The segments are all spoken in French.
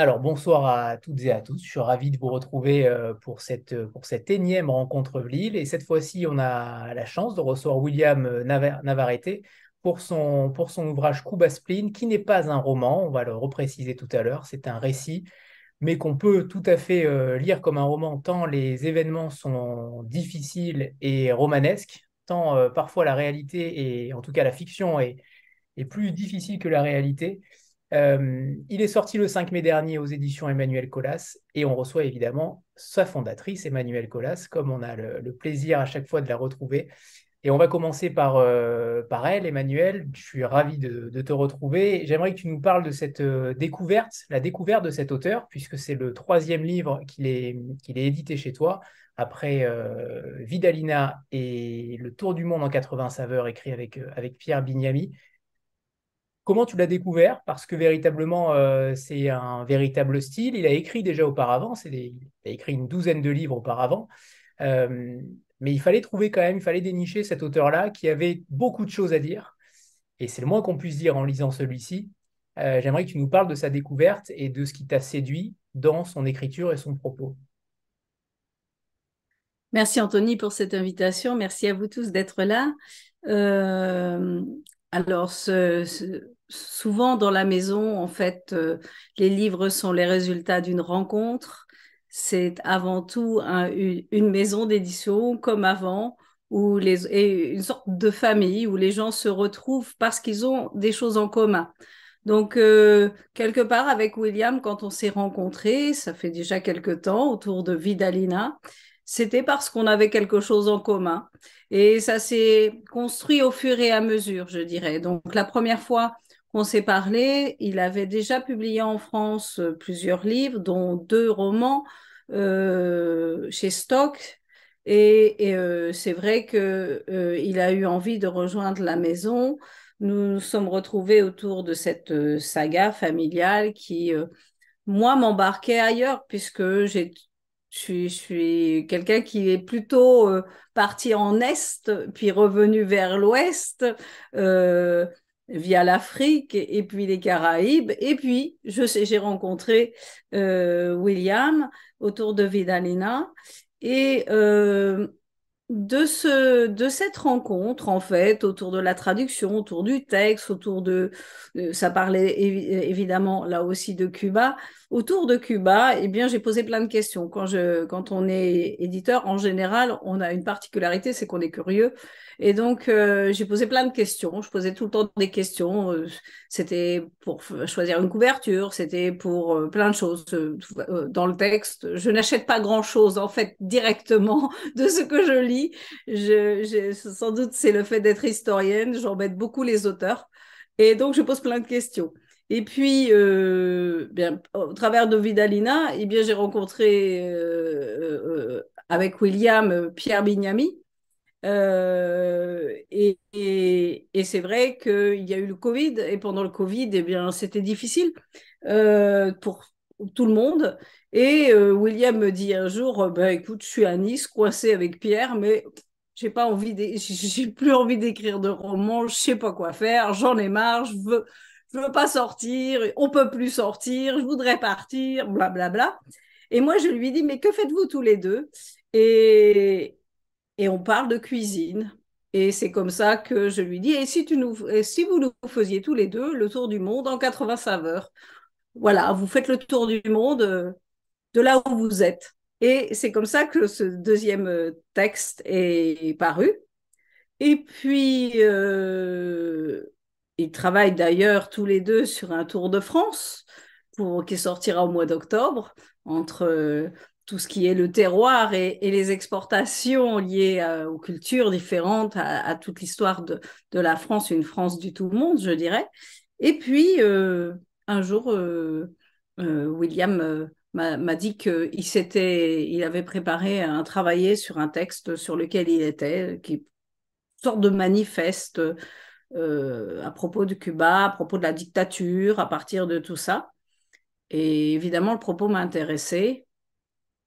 Alors, bonsoir à toutes et à tous. Je suis ravi de vous retrouver euh, pour cette, pour cette énième rencontre Lille. Et cette fois-ci, on a la chance de recevoir William euh, Navarrete pour son, pour son ouvrage Cuba Spleen, qui n'est pas un roman, on va le repréciser tout à l'heure, c'est un récit, mais qu'on peut tout à fait euh, lire comme un roman, tant les événements sont difficiles et romanesques, tant parfois la réalité, et en tout cas la fiction, est, est plus difficile que la réalité. Euh, il est sorti le 5 mai dernier aux éditions Emmanuel Colas et on reçoit évidemment sa fondatrice, Emmanuel Colas, comme on a le, plaisir à chaque fois de la retrouver. Et on va commencer par, euh, par elle, Emmanuel. Je suis ravi de, te retrouver. J'aimerais que tu nous parles de cette euh, découverte, la découverte de cet auteur, puisque c'est le troisième livre qu'il est, qu'il est édité chez toi, après Vidalina et Le Tour du monde en 80 saveurs, écrit avec, avec Pierre Bignami. Comment tu l'as découvert? Parce que véritablement, euh, c'est un véritable style. Il a écrit déjà auparavant, il a écrit une douzaine de livres auparavant. Euh, mais il fallait trouver quand même, il fallait dénicher cet auteur-là qui avait beaucoup de choses à dire. Et c'est le moins qu'on puisse dire en lisant celui-ci. Euh, j'aimerais que tu nous parles de sa découverte et de ce qui t'a séduit dans son écriture et son propos. Merci Anthony pour cette invitation. Merci à vous tous d'être là. Alors, souvent dans la maison, en fait, euh, les livres sont les résultats d'une rencontre. C'est avant tout une maison d'édition comme avant, où les, et une sorte de famille où les gens se retrouvent parce qu'ils ont des choses en commun. Donc, euh, quelque part, avec William, quand on s'est rencontrés, ça fait déjà quelque temps, autour de Vidalina, c'était parce qu'on avait quelque chose en commun. Et ça s'est construit au fur et à mesure, je dirais. Donc la première fois qu'on s'est parlé, il avait déjà publié en France euh, plusieurs livres, dont deux romans euh, chez Stock. Et, euh, c'est vrai qu'il a eu envie de rejoindre la maison. Nous nous sommes retrouvés autour de cette saga familiale qui, moi, m'embarquait ailleurs, puisque j'ai je suis, quelqu'un qui est plutôt euh, parti en Est, puis revenu vers l'Ouest, euh, via l'Afrique et, puis les Caraïbes. Et puis, je sais, j'ai rencontré euh, William autour de Vidalina. Et de, ce, de cette rencontre, en fait, autour de la traduction, autour du texte, autour de, ça parlait évidemment là aussi de Cuba, autour de Cuba, eh bien, j'ai posé plein de questions. Quand, je, quand on est éditeur, en général, on a une particularité, c'est qu'on est curieux. Et donc, euh, j'ai posé plein de questions. Je posais tout le temps des questions. Euh, c'était pour choisir une couverture, c'était pour euh, plein de choses. dans le texte, je n'achète pas grand-chose, en fait, directement de ce que je lis. Je, sans doute, c'est le fait d'être historienne. J'embête beaucoup les auteurs. Et donc, je pose plein de questions. Et puis, bien, au travers de Vidalina, eh bien, j'ai rencontré avec William Pierre Bignami, euh, et, c'est vrai qu'il y a eu le Covid et pendant le Covid, eh bien, c'était difficile euh, pour tout le monde. Et euh, William me dit un jour, bah, écoute, je suis à Nice, coincé avec Pierre, mais j'ai pas envie, j'ai plus envie d'écrire de romans, je sais pas quoi faire, j'en ai marre, je veux, je veux pas sortir, on peut plus sortir, je voudrais partir, blablabla. Bla, bla. Et moi, je lui dis, mais que faites-vous tous les deux? Et, on parle de cuisine. Et c'est comme ça que je lui dis, et si, tu nous, si vous nous faisiez tous les deux le tour du monde en 80 saveurs Voilà, vous faites le tour du monde euh, de là où vous êtes. Et c'est comme ça que ce deuxième euh, texte est paru. Et puis, euh, ils travaillent d'ailleurs tous les deux sur un tour de France pour, qui sortira au mois d'octobre entre tout ce qui est le terroir et, les exportations liées aux cultures différentes, à, toute l'histoire de, la France, une France du tout le monde, je dirais. Et puis, euh, un jour, euh, euh, William m'a dit qu'il il avait préparé un travailler sur un texte sur lequel il était, qui est une sorte de manifeste à propos de Cuba, à propos de la dictature, à partir de tout ça. Et évidemment, le propos m'a intéressé.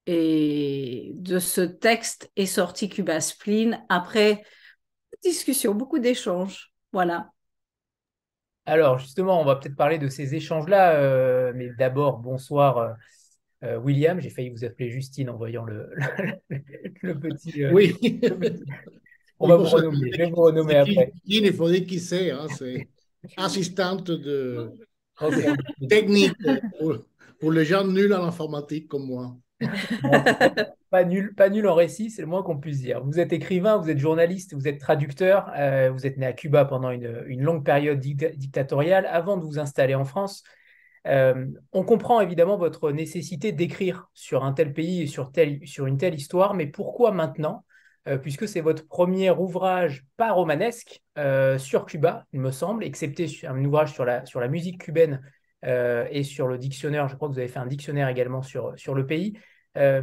Et de ce texte est sorti Cuba Spleen après discussion, beaucoup d'échanges. Voilà. Alors justement, on va peut-être parler de ces échanges-là, euh, mais d'abord, bonsoir euh, euh, William. J'ai failli vous appeler Justine en voyant le, le, petit, Oui. On va vous renommer, je vais vous renommer après. il faut dire qui c'est, hein, c'est assistante de technique pour, pour, les gens nuls en informatique comme moi. pas, nul, pas nul en récit, c'est le moins qu'on puisse dire. Vous êtes écrivain, vous êtes journaliste, vous êtes traducteur, euh, vous êtes né à Cuba pendant une, une longue période dictatoriale avant de vous installer en France. Euh, on comprend évidemment votre nécessité d'écrire sur un tel pays et sur, tel, sur une telle histoire, mais pourquoi maintenant Puisque c'est votre premier ouvrage pas romanesque sur Cuba, il me semble, excepté un ouvrage sur la, musique cubaine et sur le dictionnaire. Je crois que vous avez fait un dictionnaire également sur, le pays. Euh,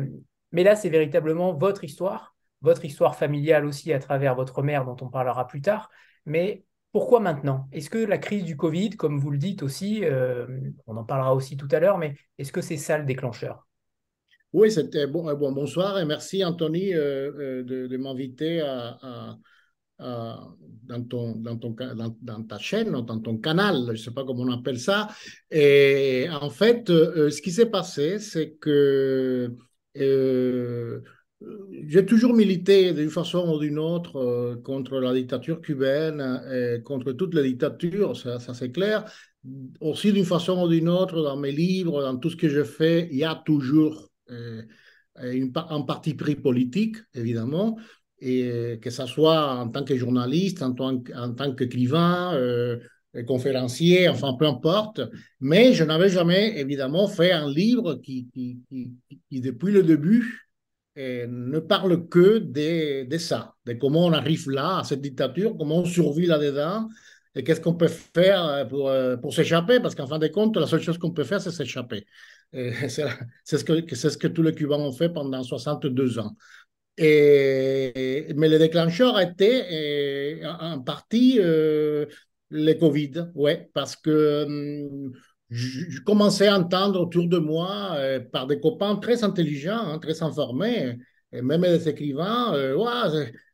mais là, c'est véritablement votre histoire, votre histoire familiale aussi à travers votre mère dont on parlera plus tard. Mais pourquoi maintenant? Est-ce que la crise du Covid, comme vous le dites aussi, euh, on en parlera aussi tout à l'heure, mais est-ce que c'est ça le déclencheur? Oui, c'était bon, bon, bonsoir et merci Anthony euh, de, m'inviter à, dans, ton, dans, ton, dans, ta chaîne, dans ton canal, je ne sais pas comment on appelle ça. Et en fait, euh, ce qui s'est passé, c'est que euh, j'ai toujours milité d'une façon ou d'une autre euh, contre la dictature cubaine, et contre toutes les dictatures, ça c'est clair. Aussi d'une façon ou d'une autre, dans mes livres, dans tout ce que je fais, il y a toujours une, un parti pris politique, évidemment et que ce soit en tant que journaliste, en tant, en tant qu'écrivain, euh, conférencier, enfin peu importe, mais je n'avais jamais évidemment fait un livre qui, qui, qui, depuis le début, euh, ne parle que de, de, ça, de comment on arrive là, à cette dictature, comment on survit là-dedans, et qu'est-ce qu'on peut faire pour, euh, pour s'échapper, parce qu'en fin de compte, la seule chose qu'on peut faire, c'est s'échapper. C'est ce, que, ce que tous les Cubains ont fait pendant 62 ans. Mais le déclencheur a été en partie euh, le Covid, ouais, parce que hum, je, commençais à entendre autour de moi euh, par des copains très intelligents, hein, très informés, et même des écrivains, euh,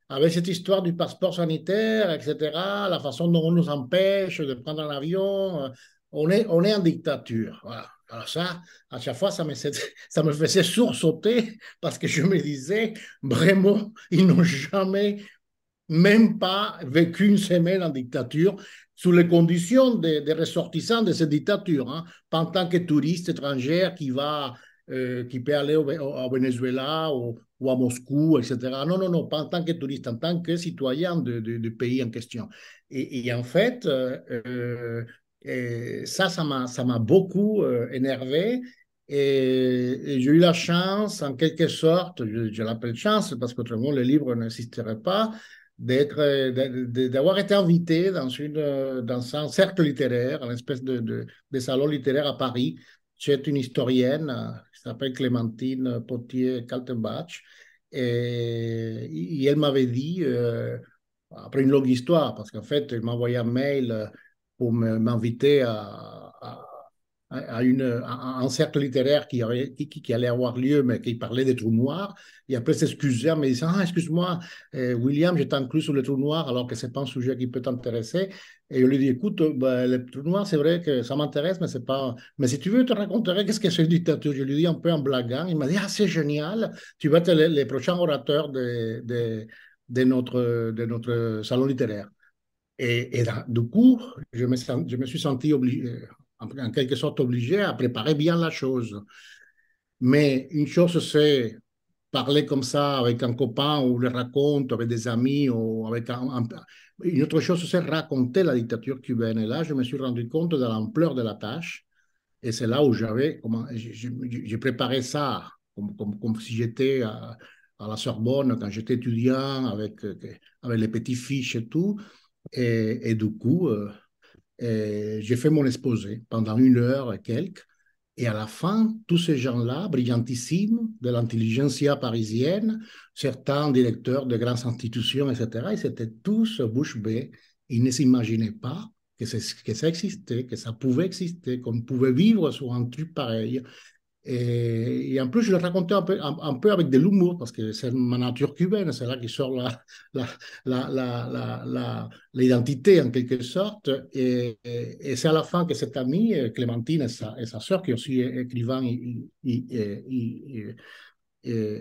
avec cette histoire du passeport sanitaire, etc., la façon dont on nous empêche de prendre un avion, on est, on est en dictature. Voilà. Alors ça, à chaque fois, ça me, ça me faisait sursauter parce que je me disais, vraiment, ils n'ont jamais, même pas vécu une semaine en dictature sous les conditions des, ressortissants de cette dictature, hein, pas en tant que touriste étranger qui va, euh, qui peut aller au, Venezuela ou, à Moscou, etc. Non, non, non, pas en tant que touriste, en tant que citoyen du pays en question. Et, en fait, euh, euh, et ça, ça m'a, ça m'a beaucoup euh, énervé. Et, j'ai eu la chance, en quelque sorte, je, l'appelle chance parce qu'autrement le livre n'existerait pas, d'être, d'avoir été invité dans, une, dans un cercle littéraire, une espèce de, de, salon littéraire à Paris. C'est une historienne euh, qui s'appelle Clémentine Potier-Kaltenbach. Et, elle m'avait dit, euh, après une longue histoire, parce qu'en fait, elle m'a envoyé un mail pour m'inviter à, à, une, un cercle littéraire qui, allait avoir lieu, mais qui parlait des trous noirs. Et après s'excuser en me disant Ah, excuse-moi, euh, William, je inclus sur les trous noirs alors que ce n'est pas un sujet qui peut t'intéresser. Et je lui dis Écoute, bah, les trous noirs, c'est vrai que ça m'intéresse, mais pas. Mais si tu veux, je te raconterai qu'est-ce que c'est une dictature. Je lui dis un peu en blaguant. Il m'a dit Ah, c'est génial, tu vas être les, prochains orateurs de, de, de, notre, de notre salon littéraire. Et, du coup, je me, je me suis senti obligé, en quelque sorte obligé à préparer bien la chose. Mais une chose, c'est parler comme ça avec un copain ou le raconter avec des amis ou avec un, une autre chose, c'est raconter la dictature cubaine. Et là, je me suis rendu compte de l'ampleur de la tâche. Et c'est là où j'avais, j'ai préparé ça comme, comme, comme si j'étais à, à, la Sorbonne quand j'étais étudiant avec, avec les petits fiches et tout. Et, du coup, euh, j'ai fait mon exposé pendant une heure et quelques. Et à la fin, tous ces gens-là, brillantissimes, de l'intelligentsia parisienne, certains directeurs de grandes institutions, etc., ils étaient tous bouche bée. Ils ne s'imaginaient pas que, que ça existait, que ça pouvait exister, qu'on pouvait vivre sur un truc pareil. Et, en plus, je le racontais un peu, avec de l'humour, parce que c'est ma nature cubaine, c'est là qui sort l'identité en quelque sorte. Et, c'est à la fin que cette amie, Clémentine et sa, et sœur, qui est aussi écrivain et,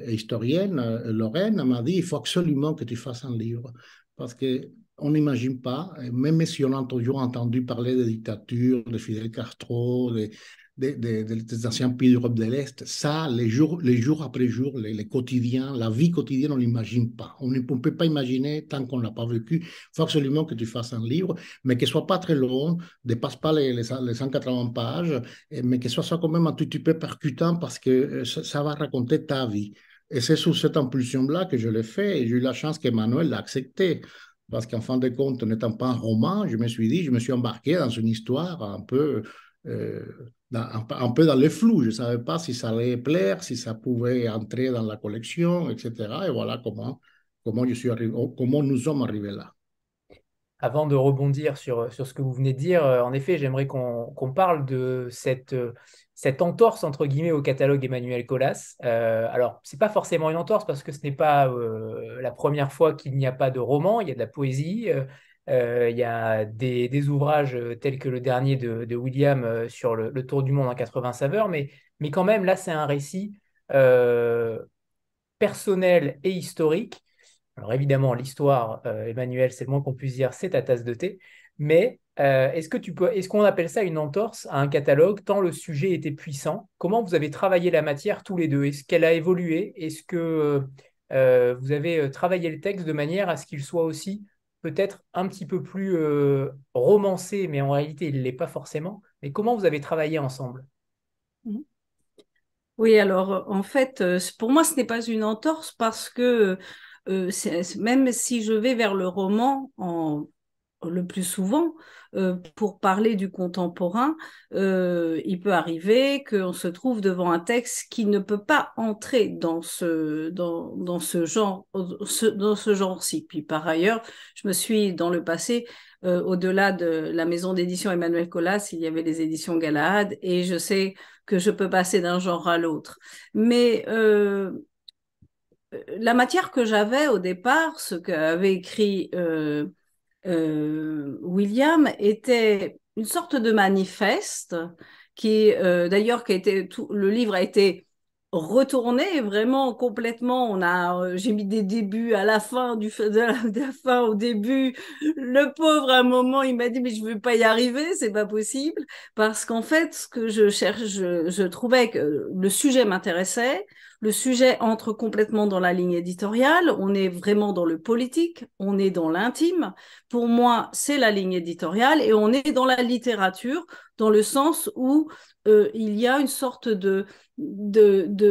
historienne, Lorraine, m'a dit, il faut absolument que tu fasses un livre. Parce que on n'imagine pas, même si on a toujours entendu parler de dictature, de Fidel Castro, de, des, anciens pays d'Europe de l'Est, ça, les jours, les jours après jour, les, quotidiens, la vie quotidienne, on l'imagine pas. On ne peut pas imaginer tant qu'on ne l'a pas vécu. Il faut absolument que tu fasses un livre, mais qu'il soit pas très long, ne dépasse pas les, les, 180 pages, mais que soit ça quand même un tout petit peu percutant parce que euh, ça, va raconter ta vie. Et c'est sous cette impulsion-là que je l'ai fait et j'ai eu la chance qu'Emmanuel l'a accepté. Parce qu'en fin de compte, n'étant pas un roman, je me suis dit, je me suis embarqué dans une histoire un peu euh, un, peu dans le flou. Je ne savais pas si ça allait plaire, si ça pouvait entrer dans la collection, etc. Et voilà comment, comment, je suis arrivé, comment nous sommes arrivés là. Avant de rebondir sur, sur ce que vous venez de dire, euh, en effet, j'aimerais qu'on parle de cette, euh, cette entorse, entre guillemets, au catalogue Emmanuel Colas. Alors, ce n'est pas forcément une entorse parce que ce n'est pas la première fois qu'il n'y a pas de roman, il y a de la poésie, il y a des, ouvrages euh, tels que le dernier de, William euh, sur le, Tour du monde en 80 saveurs, mais, mais quand même, là, c'est un récit personnel et historique. Alors évidemment, l'histoire, Emmanuel, c'est le moins qu'on puisse dire, c'est ta tasse de thé. Mais est-ce que tu peux, est-ce qu'on appelle ça une entorse à un catalogue tant le sujet était puissant? Comment vous avez travaillé la matière tous les deux? Est-ce qu'elle a évolué? Est-ce que vous avez travaillé le texte de manière à ce qu'il soit aussi peut-être un petit peu plus euh, romancé, mais en réalité, il ne l'est pas forcément. Mais comment vous avez travaillé ensemble? Mmh. Oui, alors en fait, euh, pour moi, ce n'est pas une entorse parce que euh, même si je vais vers le roman en, le plus souvent, euh, pour parler du contemporain, euh, il peut arriver qu'on se trouve devant un texte qui ne peut pas entrer dans ce, dans, ce genre, dans ce genre-ci. Puis par ailleurs, je me suis dans le passé, euh, au-delà de la maison d'édition Emmanuel Colas, il y avait les éditions Galahad, et je sais que je peux passer d'un genre à l'autre. Mais la matière que j'avais au départ, ce qu'avait écrit William était une sorte de manifeste qui, euh, d'ailleurs, qui a été le livre a été retourné vraiment complètement. On a, euh, j'ai mis des débuts à la fin du fin au début. Le pauvre, à un moment, il m'a dit mais je veux pas y arriver, c'est pas possible parce qu'en fait, ce que je cherche, je trouvais que le sujet m'intéressait. Le sujet entre complètement dans la ligne éditoriale. On est vraiment dans le politique, on est dans l'intime. Pour moi, c'est la ligne éditoriale et on est dans la littérature dans le sens où euh, il y a une sorte de, euh,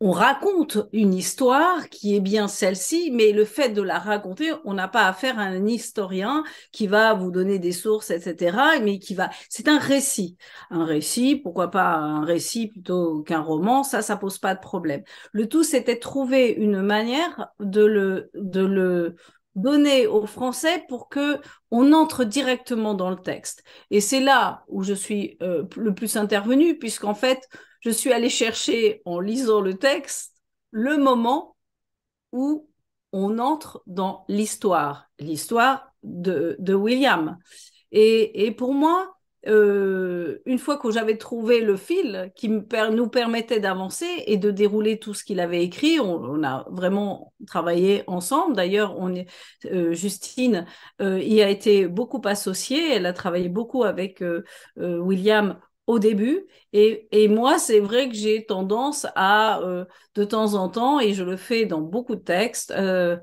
raconte une histoire qui est bien celle-ci, mais le fait de la raconter, on n'a pas affaire à un historien qui va vous donner des sources, etc. Mais qui va, c'est un récit, un récit. Pourquoi pas un récit plutôt qu'un roman Ça, ça pose pas de problème. Le tout, c'était trouver une manière de le, de le donner aux Français pour que on entre directement dans le texte. Et c'est là où je suis euh, le plus intervenu, puisqu'en fait, je suis allée chercher, en lisant le texte, le moment où on entre dans l'histoire, l'histoire de, William. Et, pour moi, euh, une fois que j'avais trouvé le fil qui nous permettait d'avancer et de dérouler tout ce qu'il avait écrit, on, a vraiment travaillé ensemble. D'ailleurs, euh, Justine euh, y a été beaucoup associée. Elle a travaillé beaucoup avec William au début. Et, et moi, c'est vrai que j'ai tendance à, euh, de temps en temps, et je le fais dans beaucoup de textes, euh,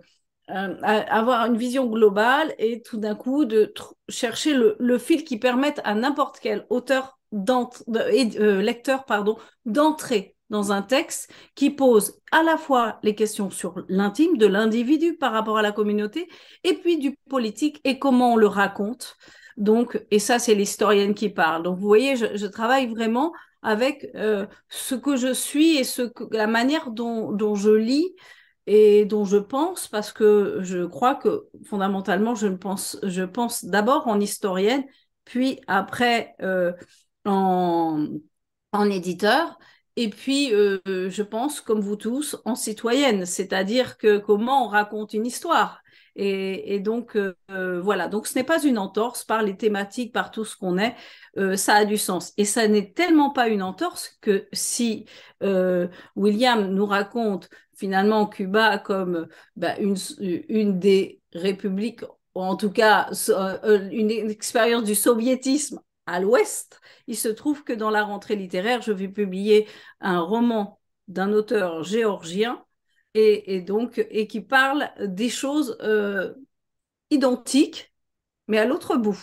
euh, avoir une vision globale et tout d'un coup de chercher le, fil qui permette à n'importe quel auteur de, lecteur pardon d'entrer dans un texte qui pose à la fois les questions sur l'intime de l'individu par rapport à la communauté et puis du politique et comment on le raconte donc, et ça, c'est l'historienne qui parle. Donc, vous voyez, je, travaille vraiment avec euh, ce que je suis et la manière dont, je lis et dont je pense, parce que je crois que fondamentalement, je pense, d'abord en historienne puis après en, en éditeur, et puis, je pense, comme vous tous, en citoyenne, c'est-à-dire que comment on raconte une histoire. Et, donc, voilà, donc ce n'est pas une entorse par les thématiques, par tout ce qu'on est, ça a du sens. Et ça n'est tellement pas une entorse que si William nous raconte finalement Cuba comme bah, une, une des républiques, en tout cas une expérience du soviétisme à l'ouest, il se trouve que dans la rentrée littéraire, je vais publier un roman d'un auteur géorgien et, donc et qui parle des choses euh, identiques, mais à l'autre bout,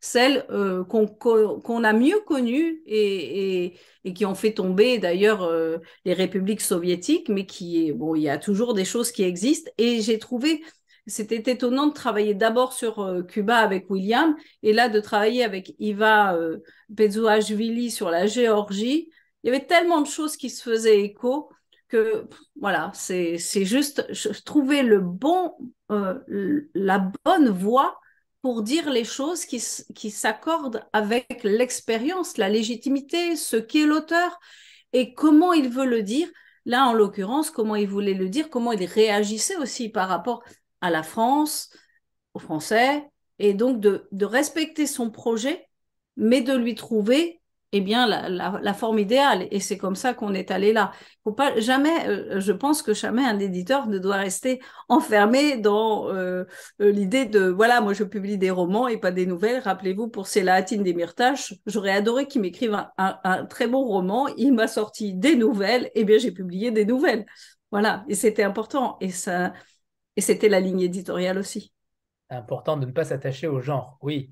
celles euh, qu'on a mieux connues et, qui ont fait tomber d'ailleurs euh, les républiques soviétiques, mais qui bon, il y a toujours des choses qui existent. Et j'ai trouvé c'était étonnant de travailler d'abord sur Cuba avec William et là de travailler avec Iva euh, sur la Géorgie. Il y avait tellement de choses qui se faisaient écho que voilà, c'est juste trouver le bon, euh, la bonne voie pour dire les choses qui, qui s'accordent avec l'expérience, la légitimité, ce qu'est l'auteur et comment il veut le dire. Là, en l'occurrence, comment il voulait le dire, comment il réagissait aussi par rapport à la France, aux Français, et donc de, respecter son projet, mais de lui trouver eh bien, la, forme idéale. Et c'est comme ça qu'on est allé là. Faut pas jamais, euh, je pense que jamais un éditeur ne doit rester enfermé dans euh, euh, l'idée de voilà, moi je publie des romans et pas des nouvelles. Rappelez-vous, pour Célatine des Myrtaches, j'aurais adoré qu'il m'écrive un, très bon roman. Il m'a sorti des nouvelles, eh bien j'ai publié des nouvelles. Voilà, et c'était important. Et ça, et c'était la ligne éditoriale aussi. Important de ne pas s'attacher au genre, oui.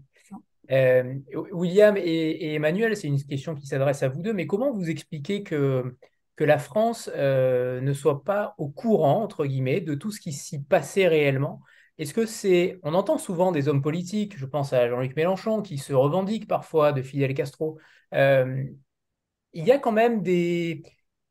Euh, William et, Emmanuel, c'est une question qui s'adresse à vous deux, mais comment vous expliquez que, que la France euh, ne soit pas au courant, entre guillemets, de tout ce qui s'y passait réellement? Est-ce que c'est... On entend souvent des hommes politiques, je pense à Jean-Luc Mélenchon, qui se revendiquent parfois de Fidel Castro. Euh, il y a quand même des,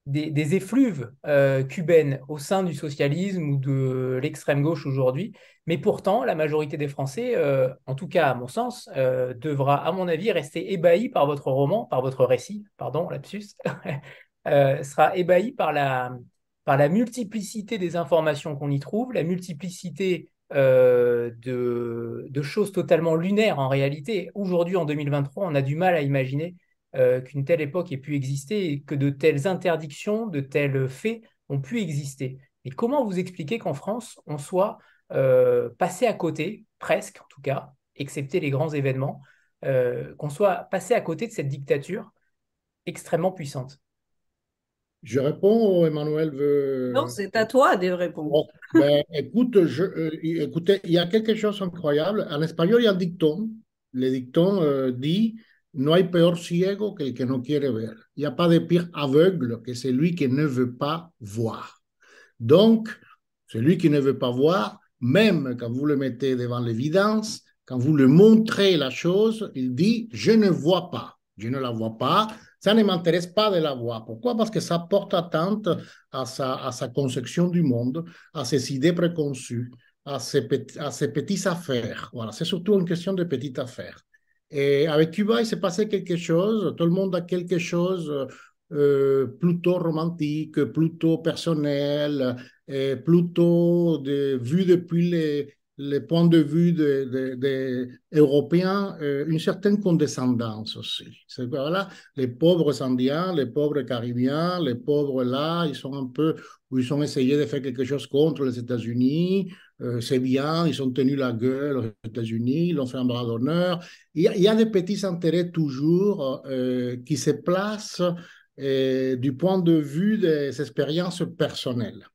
des, effluves euh, cubaines au sein du socialisme ou de l'extrême gauche aujourd'hui. Mais pourtant, la majorité des Français, euh, en tout cas à mon sens, euh, devra, à mon avis, rester ébahi par votre roman, par votre récit, pardon, lapsus, sera ébahi par la, par la multiplicité des informations qu'on y trouve, la multiplicité de, de, choses totalement lunaires en réalité. Aujourd'hui, en 2023, on a du mal à imaginer euh, qu'une telle époque ait pu exister et que de telles interdictions, de tels faits ont pu exister. Et comment vous expliquez qu'en France, on soit euh, passé à côté, presque en tout cas, excepté les grands événements, euh, qu'on soit passé à côté de cette dictature extrêmement puissante? Je réponds, Emmanuel veut... Non, c'est à toi de répondre. Ben, écoute, je, écoutez, il y a quelque chose d'incroyable. En espagnol, il y a un dicton. Le dicton dit No hay peor ciego que el que no quiere ver. Il n'y a pas de pire aveugle que celui qui ne veut pas voir. Donc, celui qui ne veut pas voir, même quand vous le mettez devant l'évidence, quand vous le montrez la chose, il dit, je ne vois pas, je ne la vois pas, ça ne m'intéresse pas de la voir. Pourquoi? Parce que ça porte atteinte à sa, conception du monde, à ses idées préconçues, à ses, à ses petites affaires. Voilà, c'est surtout une question de petites affaires. Et avec Cuba, il s'est passé quelque chose. Tout le monde a quelque chose euh, plutôt romantique, plutôt personnel, et plutôt vu depuis les, les points de vue des de, Européens, euh, une certaine condescendance aussi. Voilà, les pauvres Indiens, les pauvres Caribéens, les pauvres là, ils sont un peu, ils ont essayé de faire quelque chose contre les États-Unis, euh, c'est bien, ils ont tenu la gueule aux États-Unis, ils ont fait un bras d'honneur. Il, y a des petits intérêts toujours euh, qui se placent euh, du point de vue des expériences personnelles.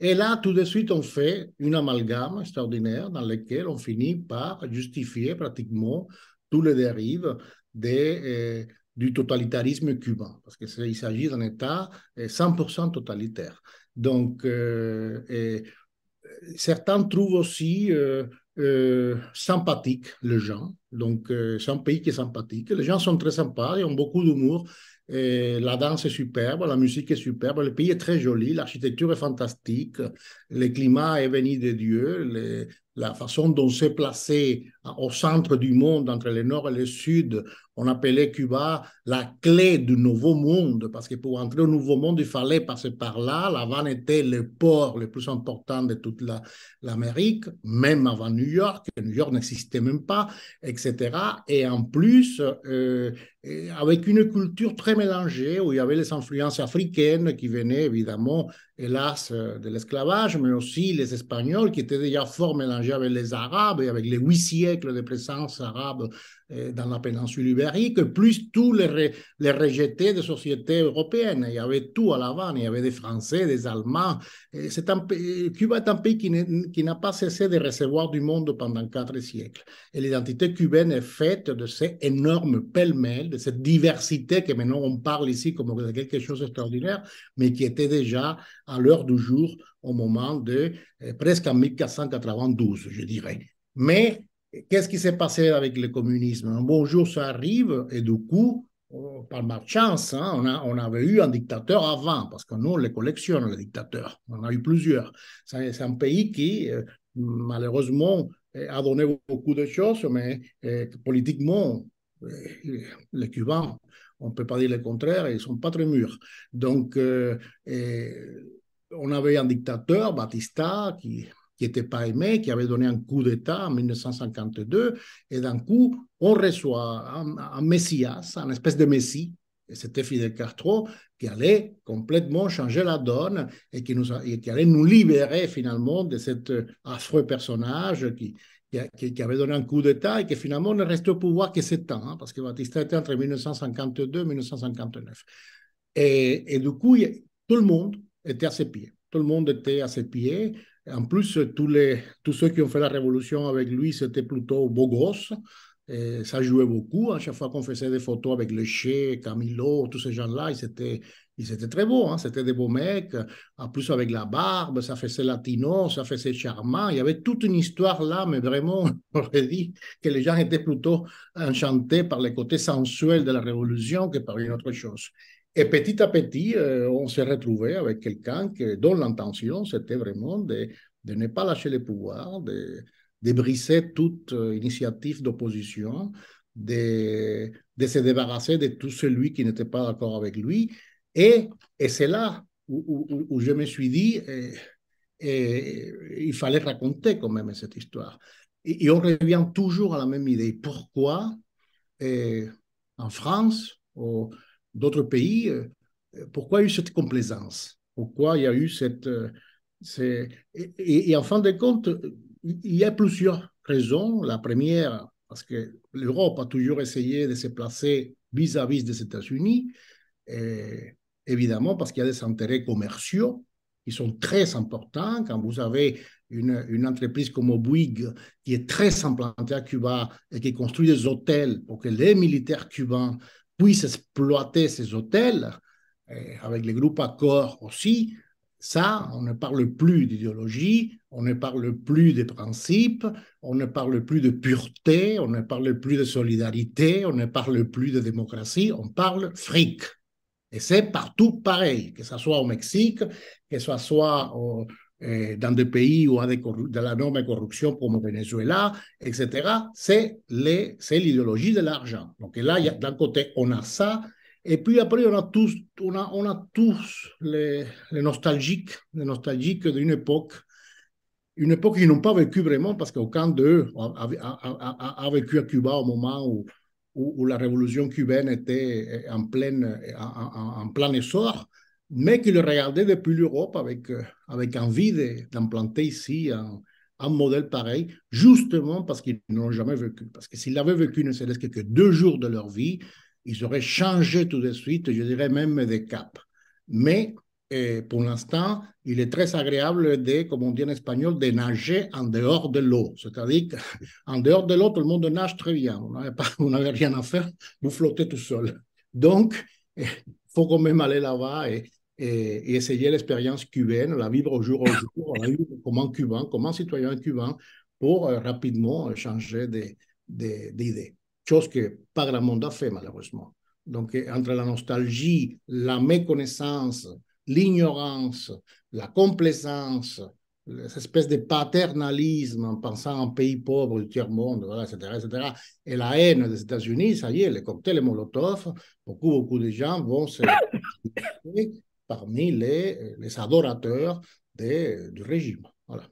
Et là, tout de suite, on fait une amalgame extraordinaire dans laquelle on finit par justifier pratiquement toutes les dérives du totalitarisme cubain, parce qu'il s'agit d'un État 100% totalitaire. Donc, et, certains trouvent aussi euh, euh, sympathique les gens. Donc, euh, c'est un pays qui est sympathique. Les gens sont très sympas, ils ont beaucoup d'humour. La danse est superbe, la musique est superbe, le pays est très joli, l'architecture est fantastique, le climat est venu de Dieu, la façon dont s'est placé au centre du monde, entre le nord et le sud, on appelait Cuba la clé du nouveau monde, parce que pour entrer au nouveau monde, il fallait passer par là. La était le port le plus important de toute l'Amérique, même avant New York. New York n'existait même pas, etc. Et en plus, euh, avec une culture très mélangée, où il y avait les influences africaines qui venaient évidemment, hélas, de l'esclavage, mais aussi les Espagnols qui étaient déjà fort mélangés avec les Arabes et avec les huit siècles de présence arabe euh, dans la péninsule ibérique, plus tous les, rejetés des sociétés européennes. Il y avait tout à l'avant, il y avait des Français, des Allemands. Un, Cuba est un pays qui n'a pas cessé de recevoir du monde pendant quatre siècles. Et l'identité cubaine est faite de ces énormes pêle-mêle, de cette diversité que maintenant on parle ici comme quelque chose d'extraordinaire, mais qui était déjà à l'heure du jour au moment de euh, presque en 1492, je dirais. Mais Qu'est-ce qui s'est passé avec le communisme? Un bon jour, ça arrive et du coup, par malchance, hein, on, a, on avait eu un dictateur avant, parce que nous, on les collectionne, les dictateurs. On a eu plusieurs. C'est un pays qui, euh, malheureusement, a donné beaucoup de choses, mais euh, politiquement, euh, les Cubains, on ne peut pas dire le contraire, ils ne sont pas très mûrs. Donc, on avait un dictateur, Batista, qui qui n'était pas aimé, qui avait donné un coup d'État en 1952, et d'un coup, on reçoit un, Messias, un espèce de Messie, et c'était Fidel Castro, qui allait complètement changer la donne et qui, nous allait nous libérer finalement de cet affreux personnage qui, avait donné un coup d'État et qui finalement ne restait au pouvoir que sept ans, hein, parce que Batista était entre 1952 et 1959. Et, et du coup, tout le monde était à ses pieds. Tout le monde était à ses pieds. En plus, tous, les, tous ceux qui ont fait la révolution avec lui, c'était plutôt beau gosse. Et ça jouait beaucoup. À chaque fois qu'on faisait des photos avec le Che, Camilo, tous ces gens-là, ils étaient, ils étaient très beaux. Hein. C'était des beaux mecs. En plus, avec la barbe, ça faisait latino, ça faisait charmant. Il y avait toute une histoire là, mais vraiment, on aurait dit que les gens étaient plutôt enchantés par le côté sensuel de la révolution que par une autre chose. Et petit à petit, euh, on s'est retrouvé avec quelqu'un dont l'intention, c'était vraiment de, ne pas lâcher le pouvoir, de, briser toute euh, initiative d'opposition, de, se débarrasser de tout celui qui n'était pas d'accord avec lui. Et, c'est là où, je me suis dit, et, et, il fallait raconter quand même cette histoire. Et, on revient toujours à la même idée. Pourquoi en France, d'autres pays, euh, pourquoi il y a eu cette complaisance? Pourquoi il y a eu cette... Euh, et, en fin de compte, il y a plusieurs raisons. La première, parce que l'Europe a toujours essayé de se placer vis-à-vis des États-Unis, évidemment parce qu'il y a des intérêts commerciaux qui sont très importants. Quand vous avez une, une, entreprise comme Bouygues qui est très implantée à Cuba et qui construit des hôtels pour que les militaires cubains puisse exploiter ces hôtels, avec les groupes accords aussi, ça, on ne parle plus d'idéologie, on ne parle plus de principes, on ne parle plus de pureté, on ne parle plus de solidarité, on ne parle plus de démocratie, on parle fric. Et c'est partout pareil, que ce soit au Mexique, que ce soit au, dans des pays où il y a de la corruption comme Venezuela, etc., c'est l'idéologie de l'argent. Donc là, d'un côté, on a ça, et puis après, on a tous, on a, on a tous les, nostalgiques, les nostalgiques d'une époque, une époque qu'ils n'ont pas vécu vraiment parce qu'aucun d'eux a, vécu à Cuba au moment où, où, la révolution cubaine était en, pleine, en plein essor mais qui le regardait depuis l'Europe avec, euh, avec envie d'implanter ici un, un, modèle pareil, justement parce qu'ils n'ont jamais vécu. Parce que s'ils l'avaient vécu ne serait-ce que deux jours de leur vie, ils auraient changé tout de suite, je dirais même des caps. Mais euh, pour l'instant, il est très agréable de, comme on dit en espagnol, de nager en dehors de l'eau. C'est-à-dire qu'en dehors de l'eau, tout le monde nage très bien. Vous n'avez rien à faire, vous flottez tout seul. Donc, il faut quand même aller là-bas et, essayer l'expérience cubaine, la vivre au jour au jour, la vivre comme un cubain, comme un citoyen cubain, pour euh, rapidement euh, changer d'idée. Chose que pas grand monde a fait, malheureusement. Donc, euh, entre la nostalgie, la méconnaissance, l'ignorance, la complaisance cette espèce de paternalisme en pensant en pays pauvres du tiers-monde, voilà, etc., etc., et la haine des États-Unis, ça y est, les cocktails Molotov, beaucoup, beaucoup de gens vont se parmi les, les adorateurs des, du régime. Voilà.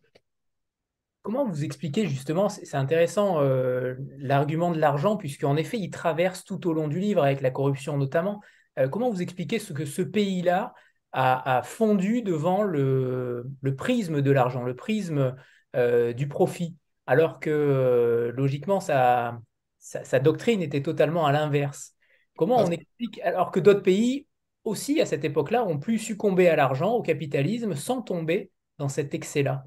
Comment vous expliquez justement, c'est intéressant, euh, l'argument de l'argent, puisqu'en effet, il traverse tout au long du livre, avec la corruption notamment. Euh, comment vous expliquez ce que ce pays-là a, fondu devant le, prisme de l'argent, le prisme euh, du profit, alors que logiquement, sa, sa, doctrine était totalement à l'inverse Comment on explique, alors que d'autres pays aussi, à cette époque-là, ont pu succomber à l'argent, au capitalisme, sans tomber dans cet excès-là?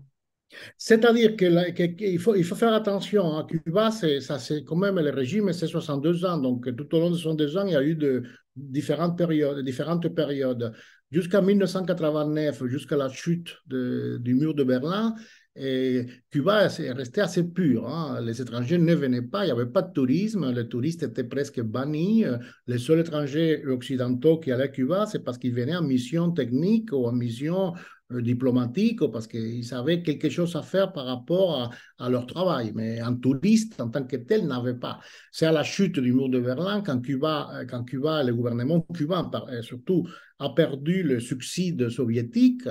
C'est-à-dire qu'il faut, il faut faire attention. À. Cuba, ça, c'est quand même le régime, c'est 62 ans. Donc, tout au long de 62 ans, il y a eu de, différentes périodes. Différentes périodes. Jusqu'à 1989, jusqu'à la chute du mur de Berlin, et Cuba est resté assez pur. Hein. Les étrangers ne venaient pas, il n'y avait pas de tourisme, les touristes étaient presque bannis. Les seuls étrangers occidentaux qui allaient à Cuba, c'est parce qu'ils venaient en mission technique ou en mission diplomatique ou parce qu'ils savaient quelque chose à faire par rapport à, leur travail. Mais un touriste en tant que tel n'avait pas. C'est à la chute du mur de Berlin, quand Cuba, euh, quand Cuba le gouvernement cubain surtout a perdu le subside soviétique,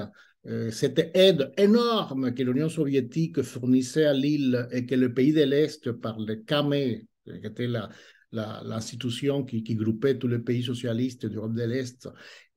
euh, cette aide énorme que l'Union soviétique fournissait à l'île et que le pays de l'Est, par le CAME, qui était la, l'institution qui, qui, groupait tous les pays socialistes d'Europe de l'Est,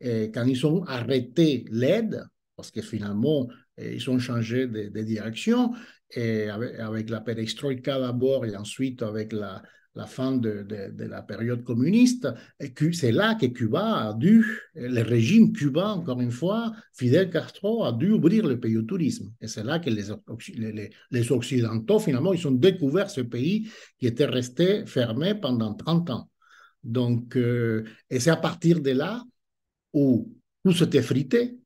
quand ils ont arrêté l'aide, parce que finalement, eh, ils ont changé de, direction, et avec, la perestroïka d'abord et ensuite avec la, fin de, la période communiste, et c'est là que Cuba a dû, le régime cubain, encore une fois, Fidel Castro a dû ouvrir le pays au tourisme. Et c'est là que les, Occidentaux, finalement, ils ont découvert ce pays qui était resté fermé pendant 30 ans. Donc, euh, et c'est à partir de là où tout s'était frité,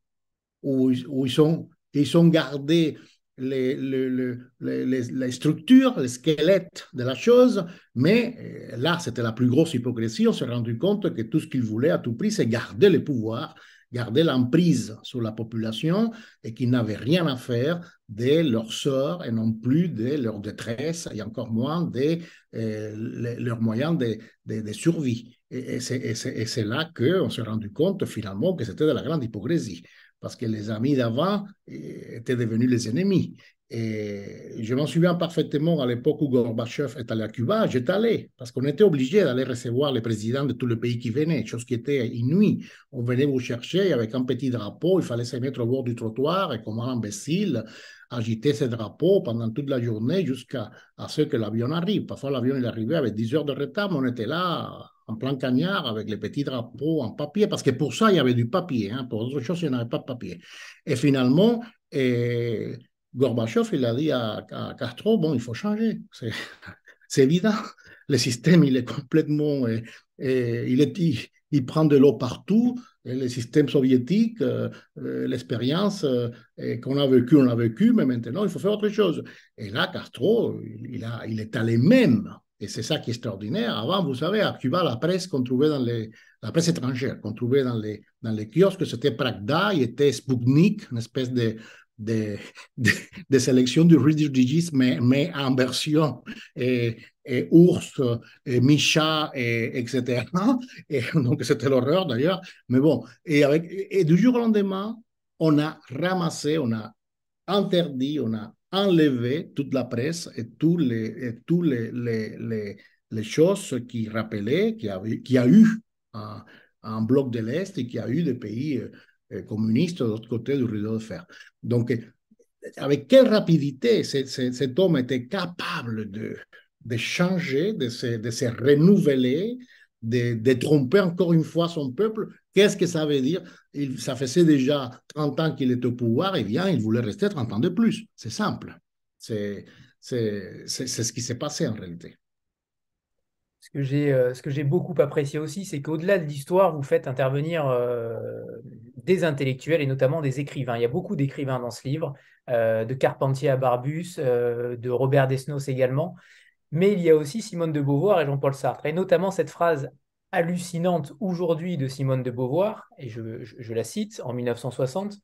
où, ils, ont, ils ont gardé les, les, les, les, structures, les squelettes de la chose, mais euh, là, c'était la plus grosse hypocrisie. On s'est rendu compte que tout ce qu'ils voulaient à tout prix, c'est garder le pouvoir, garder l'emprise sur la population et qu'ils n'avaient rien à faire de leur sort et non plus de leur détresse et encore moins de euh, leurs moyens de, de, survie. Et, et c'est là qu'on s'est rendu compte finalement que c'était de la grande hypocrisie parce que les amis d'avant eh, étaient devenus les ennemis. Et je m'en souviens parfaitement à l'époque où Gorbatchev est allé à Cuba, j'étais allé, parce qu'on était obligé d'aller recevoir les présidents de tous les pays qui venaient, chose qui était inouïe. On venait vous chercher avec un petit drapeau, il fallait se mettre au bord du trottoir et comme un imbécile, agiter ce drapeau pendant toute la journée jusqu'à ce que l'avion arrive. Parfois, l'avion il arrivait avec 10 heures de retard, mais on était là en plein cagnard avec les petits drapeaux en papier, parce que pour ça, il y avait du papier. Hein. Pour autre chose, il n'y avait pas de papier. Et finalement, et Gorbachev, il a dit à, Castro, bon, il faut changer. C'est évident. Le système, il est complètement... Et, il, est, il, prend de l'eau partout. Le système soviétique, euh, euh, l'expérience euh, qu'on a vécu, on l'a vécu, mais maintenant, il faut faire autre chose. Et là, Castro, il, a, il est allé même et c'est ça qui est extraordinaire. Avant, vous savez, à Cuba, la presse qu'on trouvait dans les, la presse étrangère qu'on trouvait dans les, dans les kiosques, c'était Pragda, il était Sputnik, une espèce de, de, de, sélection du Reader's mais, mais en version ours, et Micha, et, etc. Et donc, c'était l'horreur d'ailleurs. Mais bon, et, avec, et du jour au lendemain, on a ramassé, on a interdit, on a enlever toute la presse et tous les, choses qui rappelaient qu'il y, a eu un, bloc de l'Est et qu'il y a eu des pays euh, euh, communistes de l'autre côté du rideau de fer. Donc, avec quelle rapidité cet homme était capable de, changer, de se renouveler, de, tromper encore une fois son peuple. Qu'est-ce que ça veut dire? Il, Ça faisait déjà 30 ans qu'il était au pouvoir, et bien, il voulait rester 30 ans de plus. C'est simple. C'est ce qui s'est passé en réalité. Ce que j'ai euh, ce que j'ai beaucoup apprécié aussi, c'est qu'au-delà de l'histoire, vous faites intervenir euh, des intellectuels et notamment des écrivains. Il y a beaucoup d'écrivains dans ce livre, euh, de Carpentier à Barbus, de Robert Desnos également. Mais il y a aussi Simone de Beauvoir et Jean-Paul Sartre. Et notamment cette phrase hallucinante aujourd'hui de Simone de Beauvoir, et je, la cite en 1960,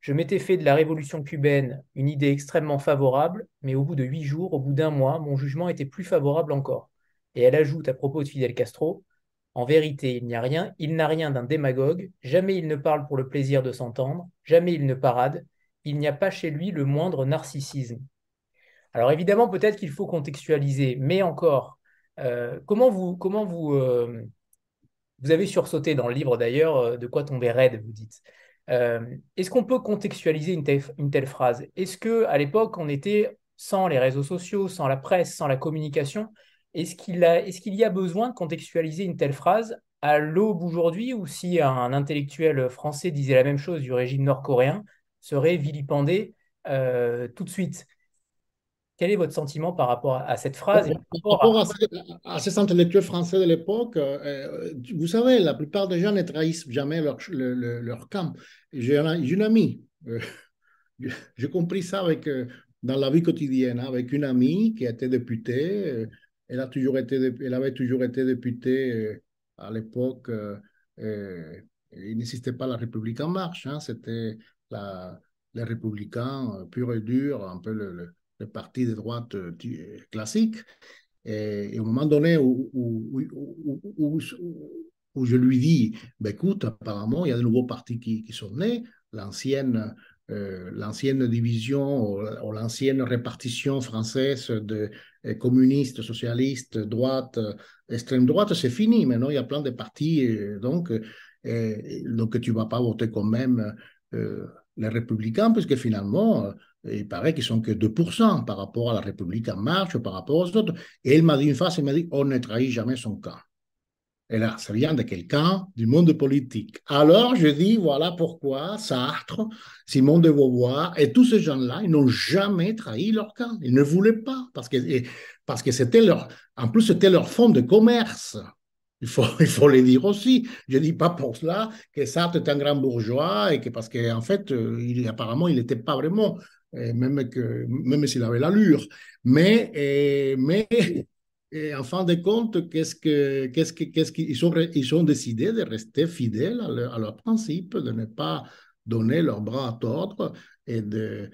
Je m'étais fait de la révolution cubaine une idée extrêmement favorable, mais au bout de huit jours, au bout d'un mois, mon jugement était plus favorable encore. Et elle ajoute à propos de Fidel Castro, en vérité, il n'y a rien, il n'a rien d'un démagogue, jamais il ne parle pour le plaisir de s'entendre, jamais il ne parade, il n'y a pas chez lui le moindre narcissisme. Alors évidemment, peut-être qu'il faut contextualiser, mais encore, euh, comment vous, euh, vous avez sursauté dans le livre d'ailleurs, euh, de quoi tomber raide, vous dites. Est-ce qu'on peut contextualiser une telle, phrase? Est-ce que à l'époque, on était sans les réseaux sociaux, sans la presse, sans la communication? Est-ce qu'il est qu'il y a besoin de contextualiser une telle phrase à l'aube aujourd'hui, ou si un intellectuel français disait la même chose du régime nord-coréen, serait vilipendé tout de suite? Quel est votre sentiment par rapport à cette phrase Par rapport à, ces, intellectuels français de l'époque, euh, vous savez, la plupart des gens ne trahissent jamais leur, leur camp. J'ai une amie, euh, j'ai compris ça avec, euh, dans la vie quotidienne, hein, avec une amie qui était députée. elle, a toujours été, elle avait toujours été députée à l'époque. il n'existait pas la République en marche, hein, c'était les républicains purs et durs, un peu le le parti de droite euh, classique. Et, au moment donné où, où, où, je lui dis, ben écoute, apparemment, il y a de nouveaux partis qui, qui sont nés, l'ancienne euh, division ou, l'ancienne répartition française de euh, communistes, socialistes, droite, extrême droite, c'est fini. Maintenant, il y a plein de partis, donc, donc tu ne vas pas voter quand même les républicains, puisque finalement, il paraît qu'ils sont que 2% par rapport à la République en marche, par rapport aux autres. Et il m'a dit une fois, il m'a dit, on ne trahit jamais son camp. Et là, ça vient de quelqu'un du monde politique. Alors, je dis, voilà pourquoi Sartre, Simon de Beauvoir et tous ces gens-là, ils n'ont jamais trahi leur camp. Ils ne voulaient pas, parce que, parce que c'était leur, en plus, c'était leur fond de commerce. Il faut, il faut le dire aussi. Je ne dis pas pour cela que Sartre est un grand bourgeois et que parce qu'en en fait, euh, il, apparemment, il n'était pas vraiment même, que, même s'il avait l'allure. Mais, mais en fin de compte, qu'est-ce que, qu'est-ce que, qu'est-ce qu'ils ont, ils ont décidé de rester fidèles à leur, principe, de ne pas donner leur bras à tordre et de.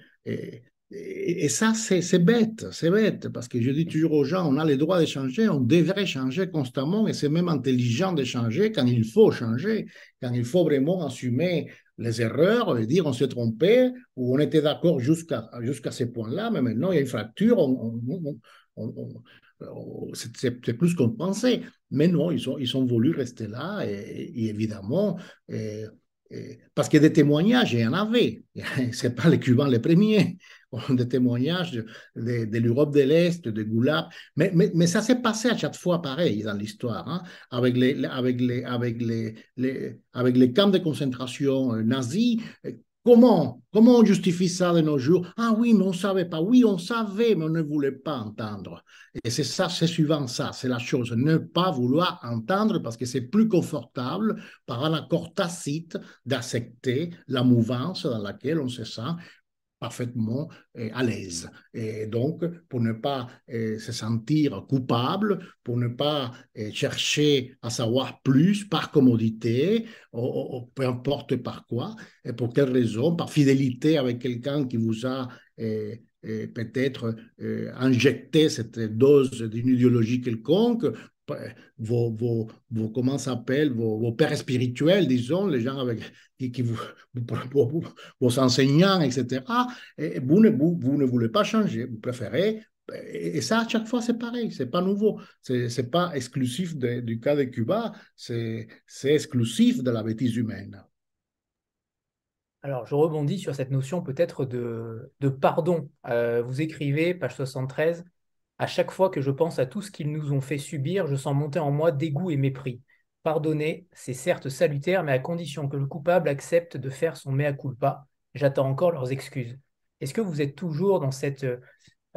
Et, ça, c'est bête, c'est bête, parce que je dis toujours aux gens, on a le droit de changer, on devrait changer constamment, et c'est même intelligent de changer quand il faut changer, quand il faut vraiment assumer les erreurs, et dire on s'est trompé, ou on était d'accord jusqu'à jusqu'à ce point-là, mais maintenant il y a une fracture, c'est plus qu'on pensait. Mais non, ils ont, ils ont voulu rester là, et, évidemment, parce que des témoignages, il y en avait. Ce pas les Cubains les premiers. Des témoignages de, l'Europe de l'Est, de Goulard. Mais, ça s'est passé à chaque fois pareil dans l'histoire, hein, avec, les, camps de concentration euh, nazis. Comment, comment on justifie ça de nos jours? Ah oui, mais on ne savait pas. Oui, on savait, mais on ne voulait pas entendre. Et c'est ça, c'est suivant ça, c'est la chose. Ne pas vouloir entendre parce que c'est plus confortable par un accord tacite d'accepter la mouvance dans laquelle on se sent parfaitement euh, à l'aise. Et donc, pour ne pas euh, se sentir coupable, pour ne pas euh, chercher à savoir plus par commodité, ou, peu importe par quoi, et pour quelle raison, par fidélité avec quelqu'un qui vous a peut-être injecté cette dose d'une idéologie quelconque, vos, vos, vos comment s'appelle, vos, vos, pères spirituels, disons, les gens avec, qui, qui vous, vos, enseignants, etc. Et vous ne, vous, vous, ne voulez pas changer, vous préférez. Et ça, à chaque fois, c'est pareil, c'est pas nouveau. C'est pas exclusif du cas de Cuba, c'est exclusif de la bêtise humaine. Alors, je rebondis sur cette notion peut-être de, de, pardon. Euh, vous écrivez, page 73, à chaque fois que je pense à tout ce qu'ils nous ont fait subir, je sens monter en moi dégoût et mépris. Pardonner, c'est certes salutaire, mais à condition que le coupable accepte de faire son mea culpa. J'attends encore leurs excuses. Est-ce que vous êtes toujours dans,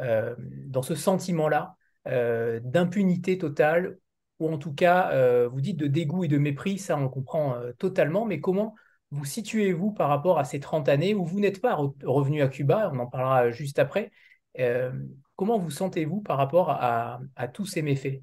euh, ce sentiment-là euh, d'impunité totale, ou en tout cas, euh, vous dites de dégoût et de mépris, ça on comprend totalement, mais comment vous situez-vous par rapport à ces 30 années où vous n'êtes pas revenu à Cuba, on en parlera juste après, Comment vous sentez-vous par rapport à, tous ces méfaits?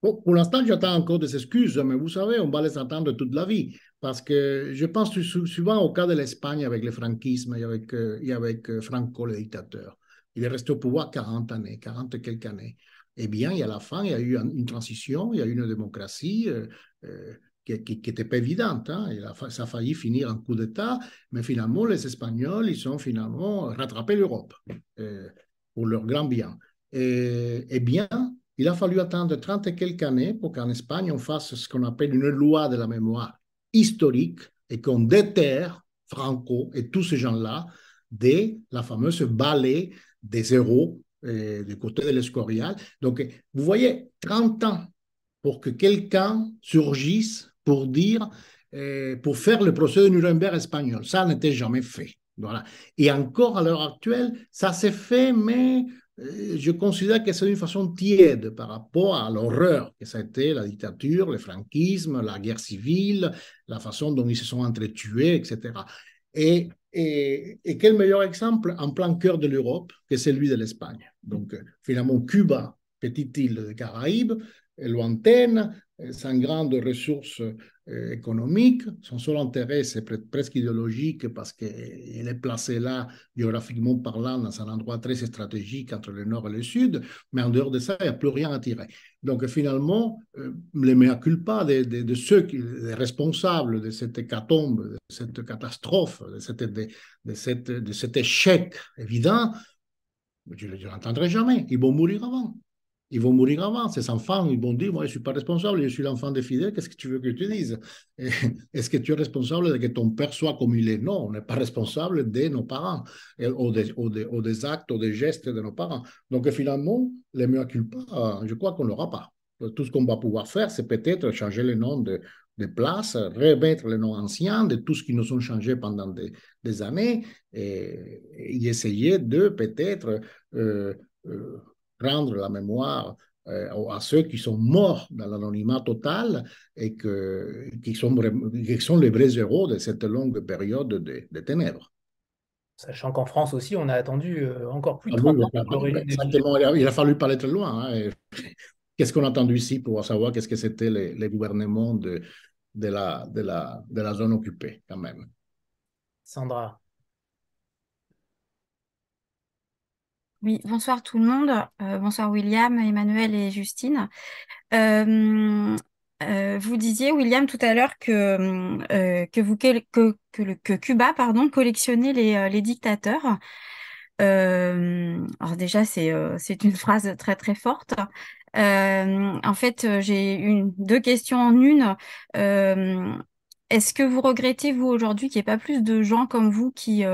Pour l'instant, j'attends encore des excuses, mais vous savez, on va les attendre toute la vie. parce que je pense souvent au cas de l'Espagne avec le franquisme et avec, et avec Franco, le dictateur. Il est resté au pouvoir 40 années, 40 et quelques années. Eh bien, y a la fin, il y a eu une transition, il y a eu une démocratie euh, euh, qui n'était pas évidente. Hein. ça a failli finir en coup d'État, mais finalement, les Espagnols, ils ont finalement rattrapé l'Europe euh, pour leur grand bien. Eh bien, il a fallu attendre 30 et quelques années pour qu'en Espagne, on fasse ce qu'on appelle une loi de la mémoire historique et qu'on déterre Franco et tous ces gens-là de la fameuse balai des héros euh, du côté de l'Escorial. Donc, vous voyez, 30 ans pour que quelqu'un surgisse pour dire, euh, pour faire le procès de Nuremberg espagnol. Ça n'était jamais fait. Voilà. Et encore à l'heure actuelle, ça s'est fait, mais euh, je considère que c'est une façon tiède par rapport à l'horreur que ça a été la dictature, le franquisme, la guerre civile, la façon dont ils se sont entretués, etc. Et et, quel meilleur exemple en plein cœur de l'Europe que celui de l'Espagne. Donc, finalement, Cuba, petite île des Caraïbes, lointaine, sans grandes ressources euh, économiques. Son seul intérêt, c'est presque idéologique parce qu'il est placé là, géographiquement parlant, dans un endroit très stratégique entre le nord et le sud. Mais en dehors de ça, il n'y a plus rien à tirer. Donc finalement, euh, les mea culpa de, de, ceux qui, les responsables de cette hécatombe, de cette catastrophe, de, cette, de, cette, de cet échec évident, je ne l'entendrai jamais. Ils vont mourir avant ils vont mourir avant. Ces enfants, ils vont dire, moi, je ne suis pas responsable, je suis l'enfant des fidèles, qu'est-ce que tu veux que je te dise Est-ce que tu es responsable de que ton père soit comme il est? Non, on n'est pas responsable de nos parents, ou des, actes, ou des gestes de nos parents. Donc, finalement, les mea culpa, je crois qu'on n'aura pas. Tout ce qu'on va pouvoir faire, c'est peut-être changer le nom de, de places, remettre les noms anciens de tout ce qui nous ont changé pendant des, années et, essayer de peut-être euh, euh, rendre la mémoire euh, à ceux qui sont morts dans l'anonymat total et que, qui, sont, qui sont les vrais héros de cette longue période de, ténèbres. Sachant qu'en France aussi, on a attendu euh, encore plus de 30 ah il, a, fallu pas être loin. Hein, qu'est-ce qu'on a attendu ici pour savoir qu'est-ce que c'était les, les, gouvernements de, de, la, de, la, de la zone occupée, quand même? Sandra. Bonsoir tout le monde. Euh, bonsoir William, Emmanuel et Justine. Euh, euh, vous disiez, William, tout à l'heure que, Cuba pardon, collectionnait les, dictateurs. alors déjà, c'est une phrase très très forte. en fait, j'ai deux questions en une. Est-ce que vous regrettez, vous, aujourd'hui, qu'il n'y ait pas plus de gens comme vous qui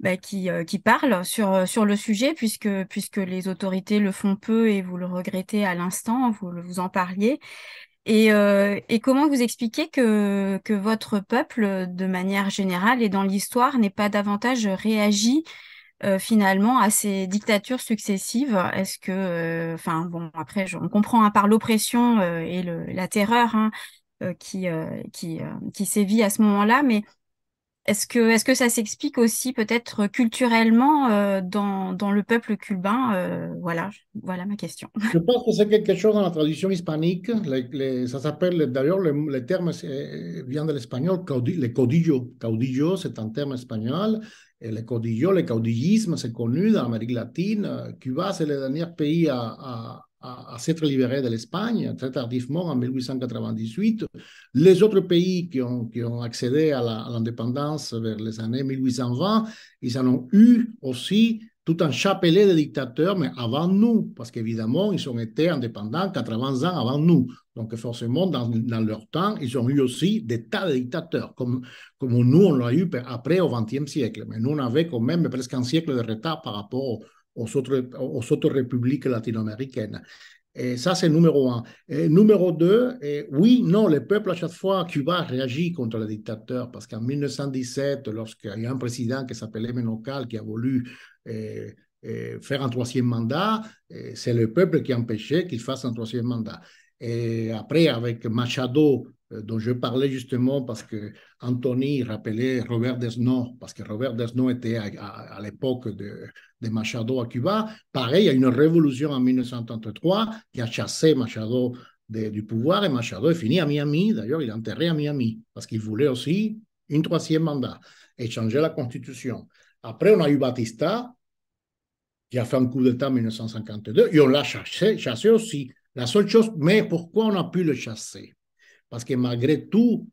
bah, qui, euh, qui parle sur, euh, sur le sujet, puisque, puisque les autorités le font peu et vous le regrettez à l'instant, vous, vous en parliez. Et, euh, et comment vous expliquez que, que votre peuple, de manière générale et dans l'histoire, n'est pas davantage réagi finalement à ces dictatures successives? Est-ce que, enfin bon, après, on comprend hein, par l'oppression et le, la terreur hein, qui, qui, qui sévit à ce moment-là, mais est-ce que, est que ça s'explique aussi peut-être culturellement euh, dans, dans, le peuple cubain euh, voilà, voilà ma question. Je pense que c'est quelque chose dans la tradition hispanique. ça s'appelle, d'ailleurs, le, terme vient de l'espagnol, le caudillo. Caudillo, c'est un terme espagnol. Et le caudillo, le caudillisme, c'est connu dans l'Amérique latine. Cuba, c'est le dernier pays à, s'être libéré de l'Espagne très tardivement en 1898. Les autres pays qui ont, qui ont accédé à l'indépendance vers les années 1820, ils en ont eu aussi tout un chapelet de dictateurs, mais avant nous, parce qu'évidemment, ils ont été indépendants 80 ans avant nous. Donc, forcément, dans, dans, leur temps, ils ont eu aussi des tas de dictateurs, comme, comme nous, on l'a eu après au XXe siècle. Mais nous, on avait quand même presque un siècle de retard par rapport aux autres, aux autres républiques latino-américaines. Et ça, c'est numéro un. Et numéro deux, et oui, non, le peuple, à chaque fois, Cuba réagit contre le dictateur, parce qu'en 1917, lorsqu'il y a un président qui s'appelait Menocal qui a voulu faire un troisième mandat, c'est le peuple qui a empêché qu'il fasse un troisième mandat. Et après, avec Machado, dont je parlais justement parce que Anthony rappelait Robert Desnos, parce que Robert Desnos était à, l'époque de, de, Machado à Cuba. Pareil, il y a une révolution en 1933 qui a chassé Machado du pouvoir et Machado est fini à Miami. D'ailleurs, il est enterré à Miami parce qu'il voulait aussi une troisième mandat et changer la constitution. Après, on a eu Batista qui a fait un coup d'État en 1952 et on l'a chassé, chassé aussi. La seule chose, mais pourquoi on a pu le chasser? Parce que malgré tout,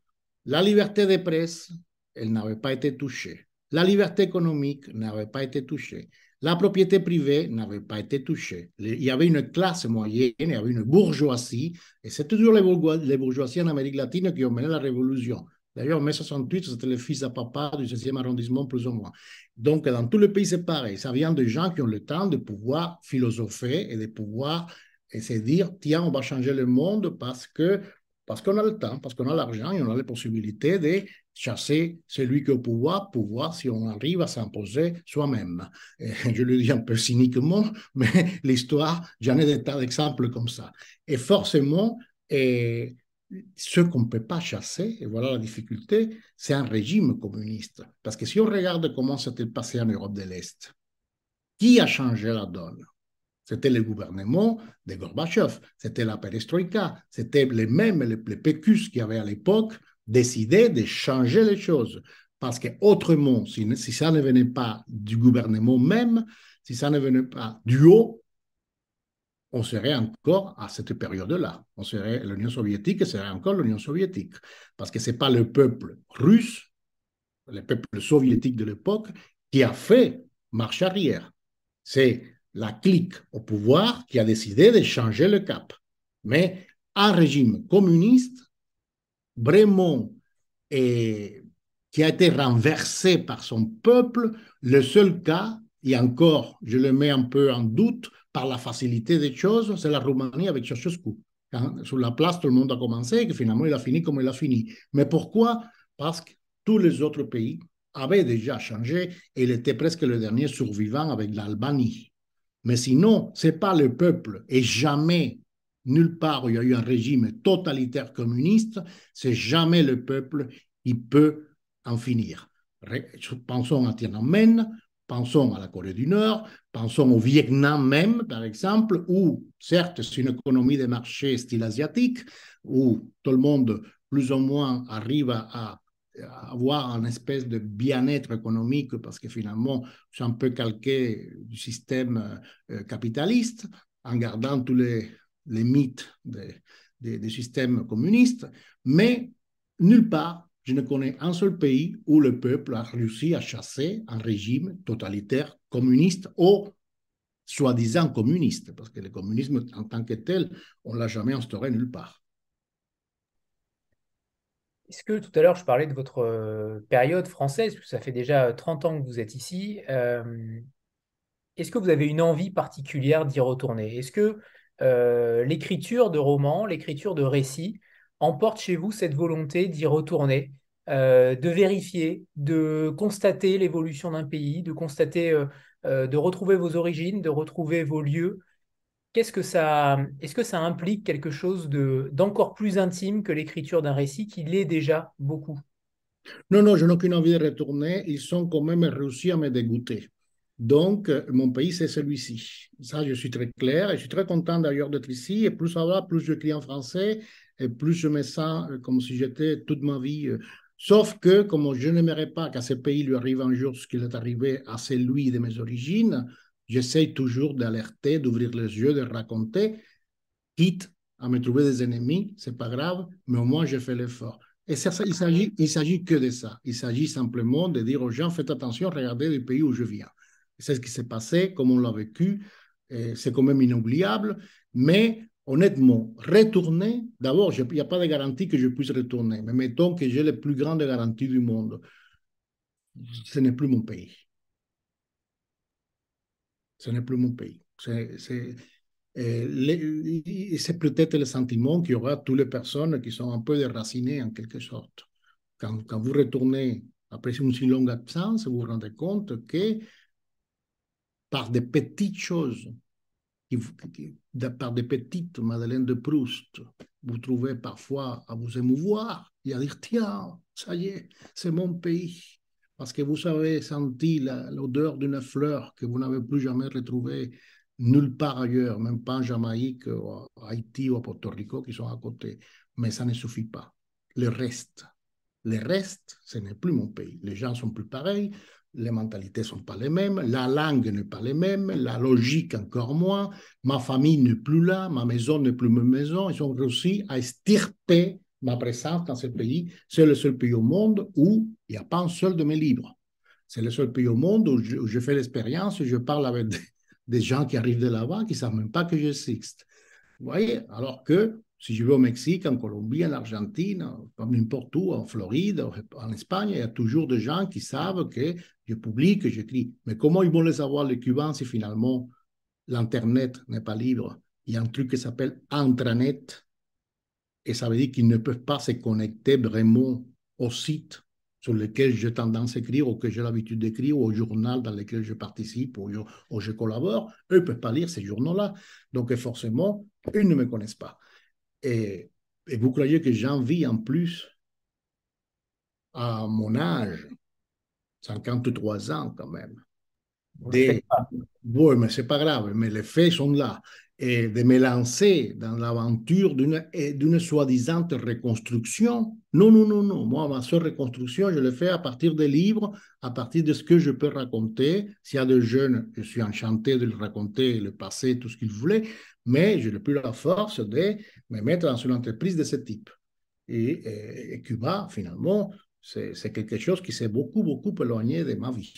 la liberté de presse, elle n'avait pas été touchée. La liberté économique n'avait pas été touchée. La propriété privée n'avait pas été touchée. Il y avait une classe moyenne, il y avait une bourgeoisie, et c'est toujours les, bourgeoisies en Amérique latine qui ont mené la révolution. D'ailleurs, mai 68, c'était le fils à papa du 16e arrondissement, plus ou moins. Donc, dans tous les pays, c'est pareil. Ça vient de gens qui ont le temps de pouvoir philosopher et de pouvoir et se dire, tiens, on va changer le monde parce que parce qu'on a le temps, parce qu'on a l'argent et on a les possibilités de chasser celui qui est au pouvoir pour si on arrive à s'imposer soi-même. Je le dis un peu cyniquement, mais l'histoire, j'en ai des tas d'exemples comme ça. Et forcément, et ce qu'on ne peut pas chasser, et voilà la difficulté, c'est un régime communiste. Parce que si on regarde comment s'était passé en Europe de l'Est, qui a changé la donne? C'était le gouvernement de Gorbatchev, c'était la perestroïka, c'était les mêmes, les, les PQS qui avaient à l'époque décidé de changer les choses. Parce que autrement, si, ça ne venait pas du gouvernement même, si ça ne venait pas du haut, on serait encore à cette période-là. On serait l'Union soviétique serait encore l'Union soviétique. Parce que ce n'est pas le peuple russe, le peuple soviétique de l'époque, qui a fait marche arrière. C'est la clique au pouvoir qui a décidé de changer le cap. Mais un régime communiste, vraiment, et qui a été renversé par son peuple, le seul cas, et encore, je le mets un peu en doute, par la facilité des choses, c'est la Roumanie avec Ceausescu. Quand, sur la place, tout le monde a commencé et finalement, il a fini comme il a fini. Mais pourquoi? Parce que tous les autres pays avaient déjà changé et il était presque le dernier survivant avec l'Albanie. Mais sinon, ce n'est pas le peuple et jamais, nulle part où il y a eu un régime totalitaire communiste, c'est jamais le peuple qui peut en finir. Pensons à Tiananmen, Pensons à la Corée du Nord, pensons au Vietnam même, par exemple, où certes c'est une économie de marché style asiatique, où tout le monde plus ou moins arrive à, avoir une espèce de bien-être économique parce que finalement c'est un peu calqué du système euh, capitaliste en gardant tous les, les mythes des, des systèmes communistes, mais nulle part je ne connais un seul pays où le peuple a réussi à chasser un régime totalitaire communiste ou soi-disant communiste, parce que le communisme en tant que tel, on ne l'a jamais instauré nulle part. Est-ce que tout à l'heure, je parlais de votre euh, période française, ça fait déjà 30 ans que vous êtes ici. Euh, est-ce que vous avez une envie particulière d'y retourner? Est-ce que euh, l'écriture de romans, l'écriture de récits, emporte chez vous cette volonté d'y retourner, euh, de vérifier, de constater l'évolution d'un pays, de constater, euh, euh, de retrouver vos origines, de retrouver vos lieux. Qu'est-ce que ça, est-ce que ça implique quelque chose de d'encore plus intime que l'écriture d'un récit qui l'est déjà beaucoup? Non, non, je n'ai aucune envie de retourner. Ils sont quand même réussi à me dégoûter. Donc, mon pays, c'est celui-ci. Ça, je suis très clair et je suis très content d'ailleurs d'être ici. Et plus ça va, plus je en français et plus je me sens euh, comme si j'étais toute ma vie. Euh. Sauf que, comme je n'aimerais pas qu'à ce pays lui arrive un jour ce qui est arrivé à celui de mes origines, j'essaie toujours d'alerter, d'ouvrir les yeux, de raconter, quitte à me trouver des ennemis, c'est pas grave, mais au moins j'ai fait l'effort. Et il s'agit, s'agit que de ça. Il s'agit simplement de dire aux gens, faites attention, regardez le pays où je viens. C'est ce qui s'est passé, comme on l'a vécu, c'est quand même inoubliable, mais honnêtement, retourner, d'abord, il n'y a pas de garantie que je puisse retourner, mais mettons que j'ai les plus grandes garanties du monde. Ce n'est plus mon pays. Ce n'est plus mon pays. C'est c'est peut-être le sentiment qu'il y aura toutes les personnes qui sont un peu déracinées en quelque sorte. Quand, vous retournez après une si longue absence, vous vous rendez compte que par des petites choses par des petites Madeleines de Proust, vous trouvez parfois à vous émouvoir et à dire tiens, ça y est, c'est mon pays. Parce que vous avez senti l'odeur d'une fleur que vous n'avez plus jamais retrouvée nulle part ailleurs, même pas en Jamaïque, Haïti ou à Porto Rico qui sont à côté. Mais ça ne suffit pas. Le reste, le reste, ce n'est plus mon pays. Les gens sont plus pareils, les mentalités sont pas les mêmes, la langue n'est pas les mêmes, la logique encore moins, ma famille n'est plus là, ma maison n'est plus ma maison. Ils ont réussi à estirper ma présence dans ce pays. C'est le seul pays au monde où il n'y a pas un seul de mes livres. C'est le seul pays au monde où je, fais l'expérience je parle avec des, gens qui arrivent de là-bas qui ne savent même pas que j'existe. Vous voyez? Alors que si je vais au Mexique, en Colombie, en Argentine, n'importe où, en Floride, en Espagne, il y a toujours des gens qui savent que je publie, que j'écris. Mais comment ils vont les savoir, les Cubains, si finalement l'Internet n'est pas libre? Il y a un truc qui s'appelle intranet, et ça veut dire qu'ils ne peuvent pas se connecter vraiment au site sur lequel j'ai tendance à écrire ou que j'ai l'habitude d'écrire ou au journal dans lequel je participe ou, ou je collabore. Eux ne peuvent pas lire ces journaux-là. Donc forcément, ils ne me connaissent pas. Et, et vous croyez que j'envie en plus à mon âge, 53 ans quand même. Des... Oui, mais c'est pas grave, mais les faits sont là et de me lancer dans l'aventure d'une soi-disant reconstruction. Non, non, non, non. Moi, ma seule reconstruction, je le fais à partir des livres, à partir de ce que je peux raconter. S'il y a des jeunes, je suis enchanté de le raconter, le passé, tout ce qu'ils voulaient, mais je n'ai plus la force de me mettre dans une entreprise de ce type. Et, Cuba, finalement, c'est quelque chose qui s'est beaucoup, beaucoup éloigné de ma vie.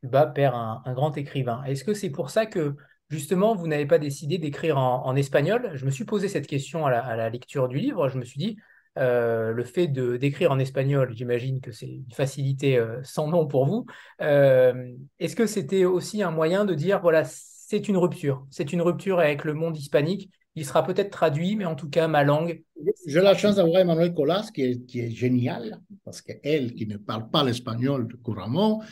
Cuba perd un, un grand écrivain. Est-ce que c'est pour ça que justement, vous n'avez pas décidé d'écrire en, espagnol Je me suis posé cette question à la, lecture du livre. Je me suis dit, euh, le fait d'écrire en espagnol, j'imagine que c'est une facilité euh, sans nom pour vous. Euh, est-ce que c'était aussi un moyen de dire, voilà, c'est une rupture, c'est une rupture avec le monde hispanique il sera peut-être traduit, mais en tout cas, ma langue. J'ai la chance d'avoir Emmanuel Colas, qui est, qui est génial, parce qu'elle, qui ne parle pas l'espagnol couramment,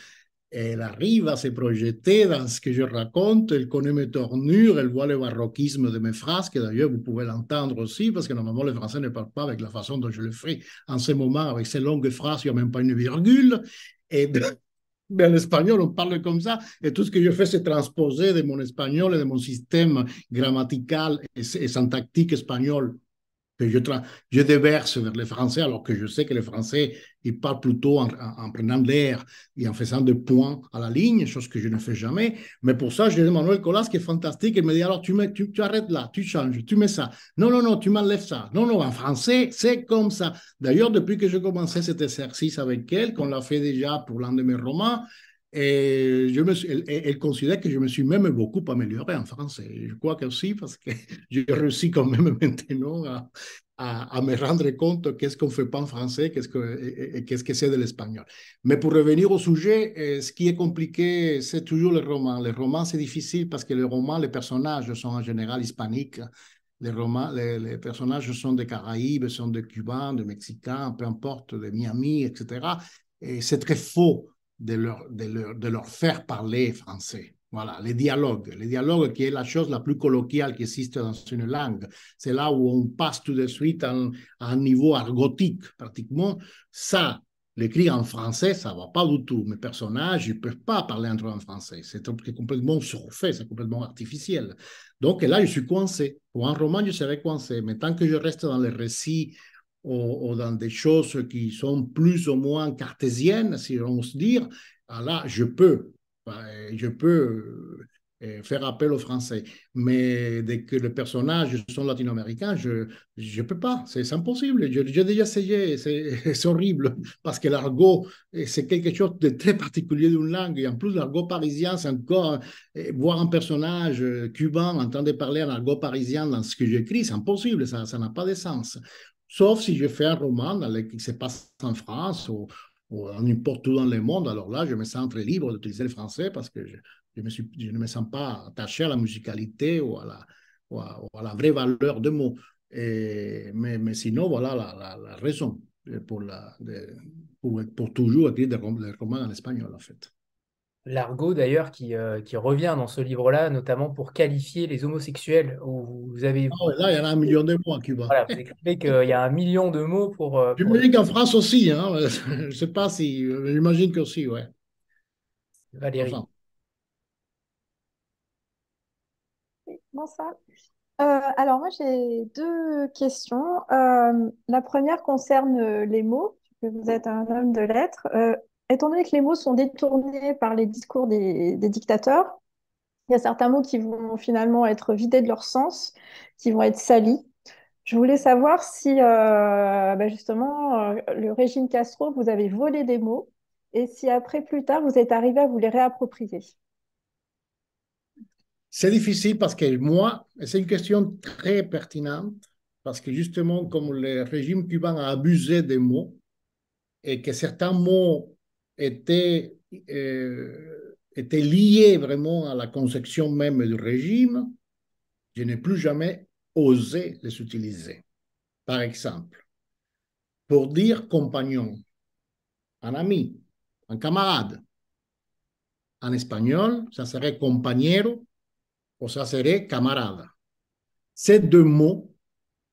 elle arrive à se projeter dans ce que je raconte, elle connaît mes tournures, elle voit le baroquisme de mes phrases, que d'ailleurs vous pouvez l'entendre aussi, parce que normalement les Français ne parlent pas avec la façon dont je le fais en ce moment, avec ces longues phrases, il n'y a même pas une virgule. Et mais en espagnol, on parle comme ça, et tout ce que je fais, c'est transposer de mon espagnol et de mon système grammatical et syntactique espagnol je, déverse vers les Français, alors que je sais que les Français, ils parlent plutôt en, prenant l'air et en faisant des points à la ligne, chose que je ne fais jamais. Mais pour ça, j'ai Manuel Colas qui est fantastique. Il me dit, alors tu, tu, arrêtes là, tu changes, tu mets ça. Non, non, non, tu m'enlèves ça. Non, non, en français, c'est comme ça. D'ailleurs, depuis que j'ai commencé cet exercice avec elle, qu'on l'a fait déjà pour l'un de mes romans, et je me elle, considère que je me suis même beaucoup amélioré en français. Je crois que aussi parce que j'ai réussi quand même maintenant à, à, me rendre compte qu'est-ce qu'on ne fait pas en français, qu'est-ce que, et, qu'est-ce que c'est de l'espagnol. Mais pour revenir au sujet, euh, ce qui est compliqué, c'est toujours les romans. Les romans, c'est difficile parce que les romans, les personnages sont en général hispaniques. Les, romans, les, personnages sont des Caraïbes, sont des Cubains, des Mexicains, peu importe, de Miami, etc. Et c'est très faux de leur, de leur, de leur faire parler français. Voilà, les dialogues. Les dialogues qui est la chose la plus colloquiale qui existe dans une langue. C'est là où on passe tout de suite à un, niveau argotique, pratiquement. Ça, l'écrire en français, ça va pas du tout. Mes personnages, ils peuvent pas parler entre eux en français. C'est complètement surfait, c'est complètement artificiel. Donc là, je suis coincé. Pour un roman, je serais coincé. Mais tant que je reste dans les récits ou, dans des choses qui sont plus ou moins cartésiennes, si on se dire, ah là, je peux, je peux euh, faire appel au français. Mais dès que les personnages sont latino-américains, je ne peux pas, c'est impossible. J'ai déjà essayé, c'est horrible, parce que l'argot, c'est quelque chose de très particulier d'une langue. Et en plus, l'argot parisien, c'est encore, euh, voir un personnage euh, cubain entendre parler en argot parisien dans ce que j'écris, c'est impossible, ça n'a pas de sens. Sauf si je fais un roman qui se passe en France ou, ou n'importe où dans le monde, alors là, je me sens très libre d'utiliser le français parce que je, ne me sens pas attaché à la musicalité ou à la, vraie valeur de mots. Mais, sinon, voilà la, raison pour, la, pour, toujours écrire des romans en espagnol, en fait l'argot d'ailleurs qui, euh, qui, revient dans ce livre-là, notamment pour qualifier les homosexuels. Où vous avez. Ah là, il y en a un million de mots à Cuba. Voilà, vous écrivez qu'il y a un million de mots pour. Euh, j'imagine qu'en France aussi, hein. je ne sais pas si. J'imagine qu'aussi, ouais. Valérie. bonsoir. Euh, alors moi j'ai deux questions. Euh, la première concerne les mots, puisque vous êtes un homme de lettres. Euh, étant donné que les mots sont détournés par les discours des, dictateurs, il y a certains mots qui vont finalement être vidés de leur sens, qui vont être salis. Je voulais savoir si bah, justement le régime Castro vous avez volé des mots et si après plus tard vous êtes arrivé à vous les réapproprier. C'est difficile parce que moi, c'est une question très pertinente, parce que justement, comme le régime cubain a abusé des mots et que certains mots étaient, euh, étaient liés vraiment à la conception même du régime, je n'ai plus jamais osé les utiliser. Par exemple, pour dire compagnon, un ami, un camarade, en espagnol, ça serait compañero o sea, seré camarada. Ces deux mots,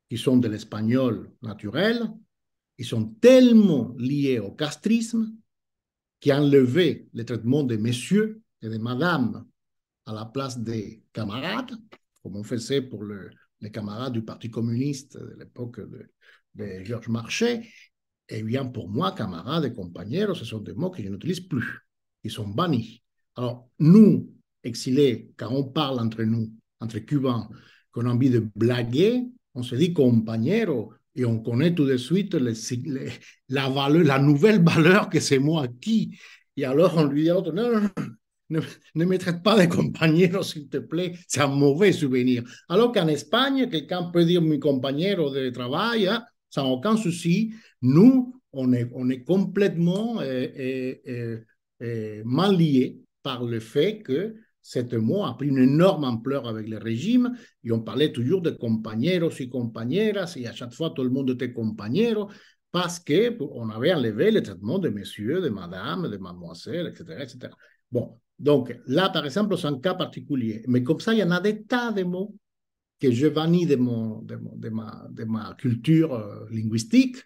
qui sont de l'espagnol naturel, ils sont tellement liés au castrisme qui a enlevé le traitement de messieurs et de madame à la place des camarades, comme on faisait pour le, les camarades du Parti communiste de l'époque de, Georges Marchais. Eh bien, pour moi, camarades et compagnons, ce sont des mots que je n'utilise plus. Ils sont bannis. Alors, nous, exilés, quand on parle entre nous, entre Cubains, qu'on a envie de blaguer, on se dit compañero et on connaît tout de suite la, nouvelle valeur que c'est moi qui. Et alors on lui dit à l'autre, non, non, ne, ne, me traite pas de compañero, s'il te plaît, c'est un mauvais souvenir. Alors qu'en Espagne, quelqu'un peut dire mi compañero de travail, hein, sans aucun souci. Nous, on est, on est complètement euh, euh, euh, mal liés par le fait que cet mot a pris une énorme ampleur avec le régime et on parlait toujours de compañeros y compañeras et à chaque fois tout le monde était compañero parce qu'on avait enlevé le traitement de messieurs, de madame, de mademoiselle, etc., etc. Bon, donc là, par exemple, c'est un cas particulier. Mais comme ça, il y en a des tas de mots que je vannis de, de, de ma culture euh, linguistique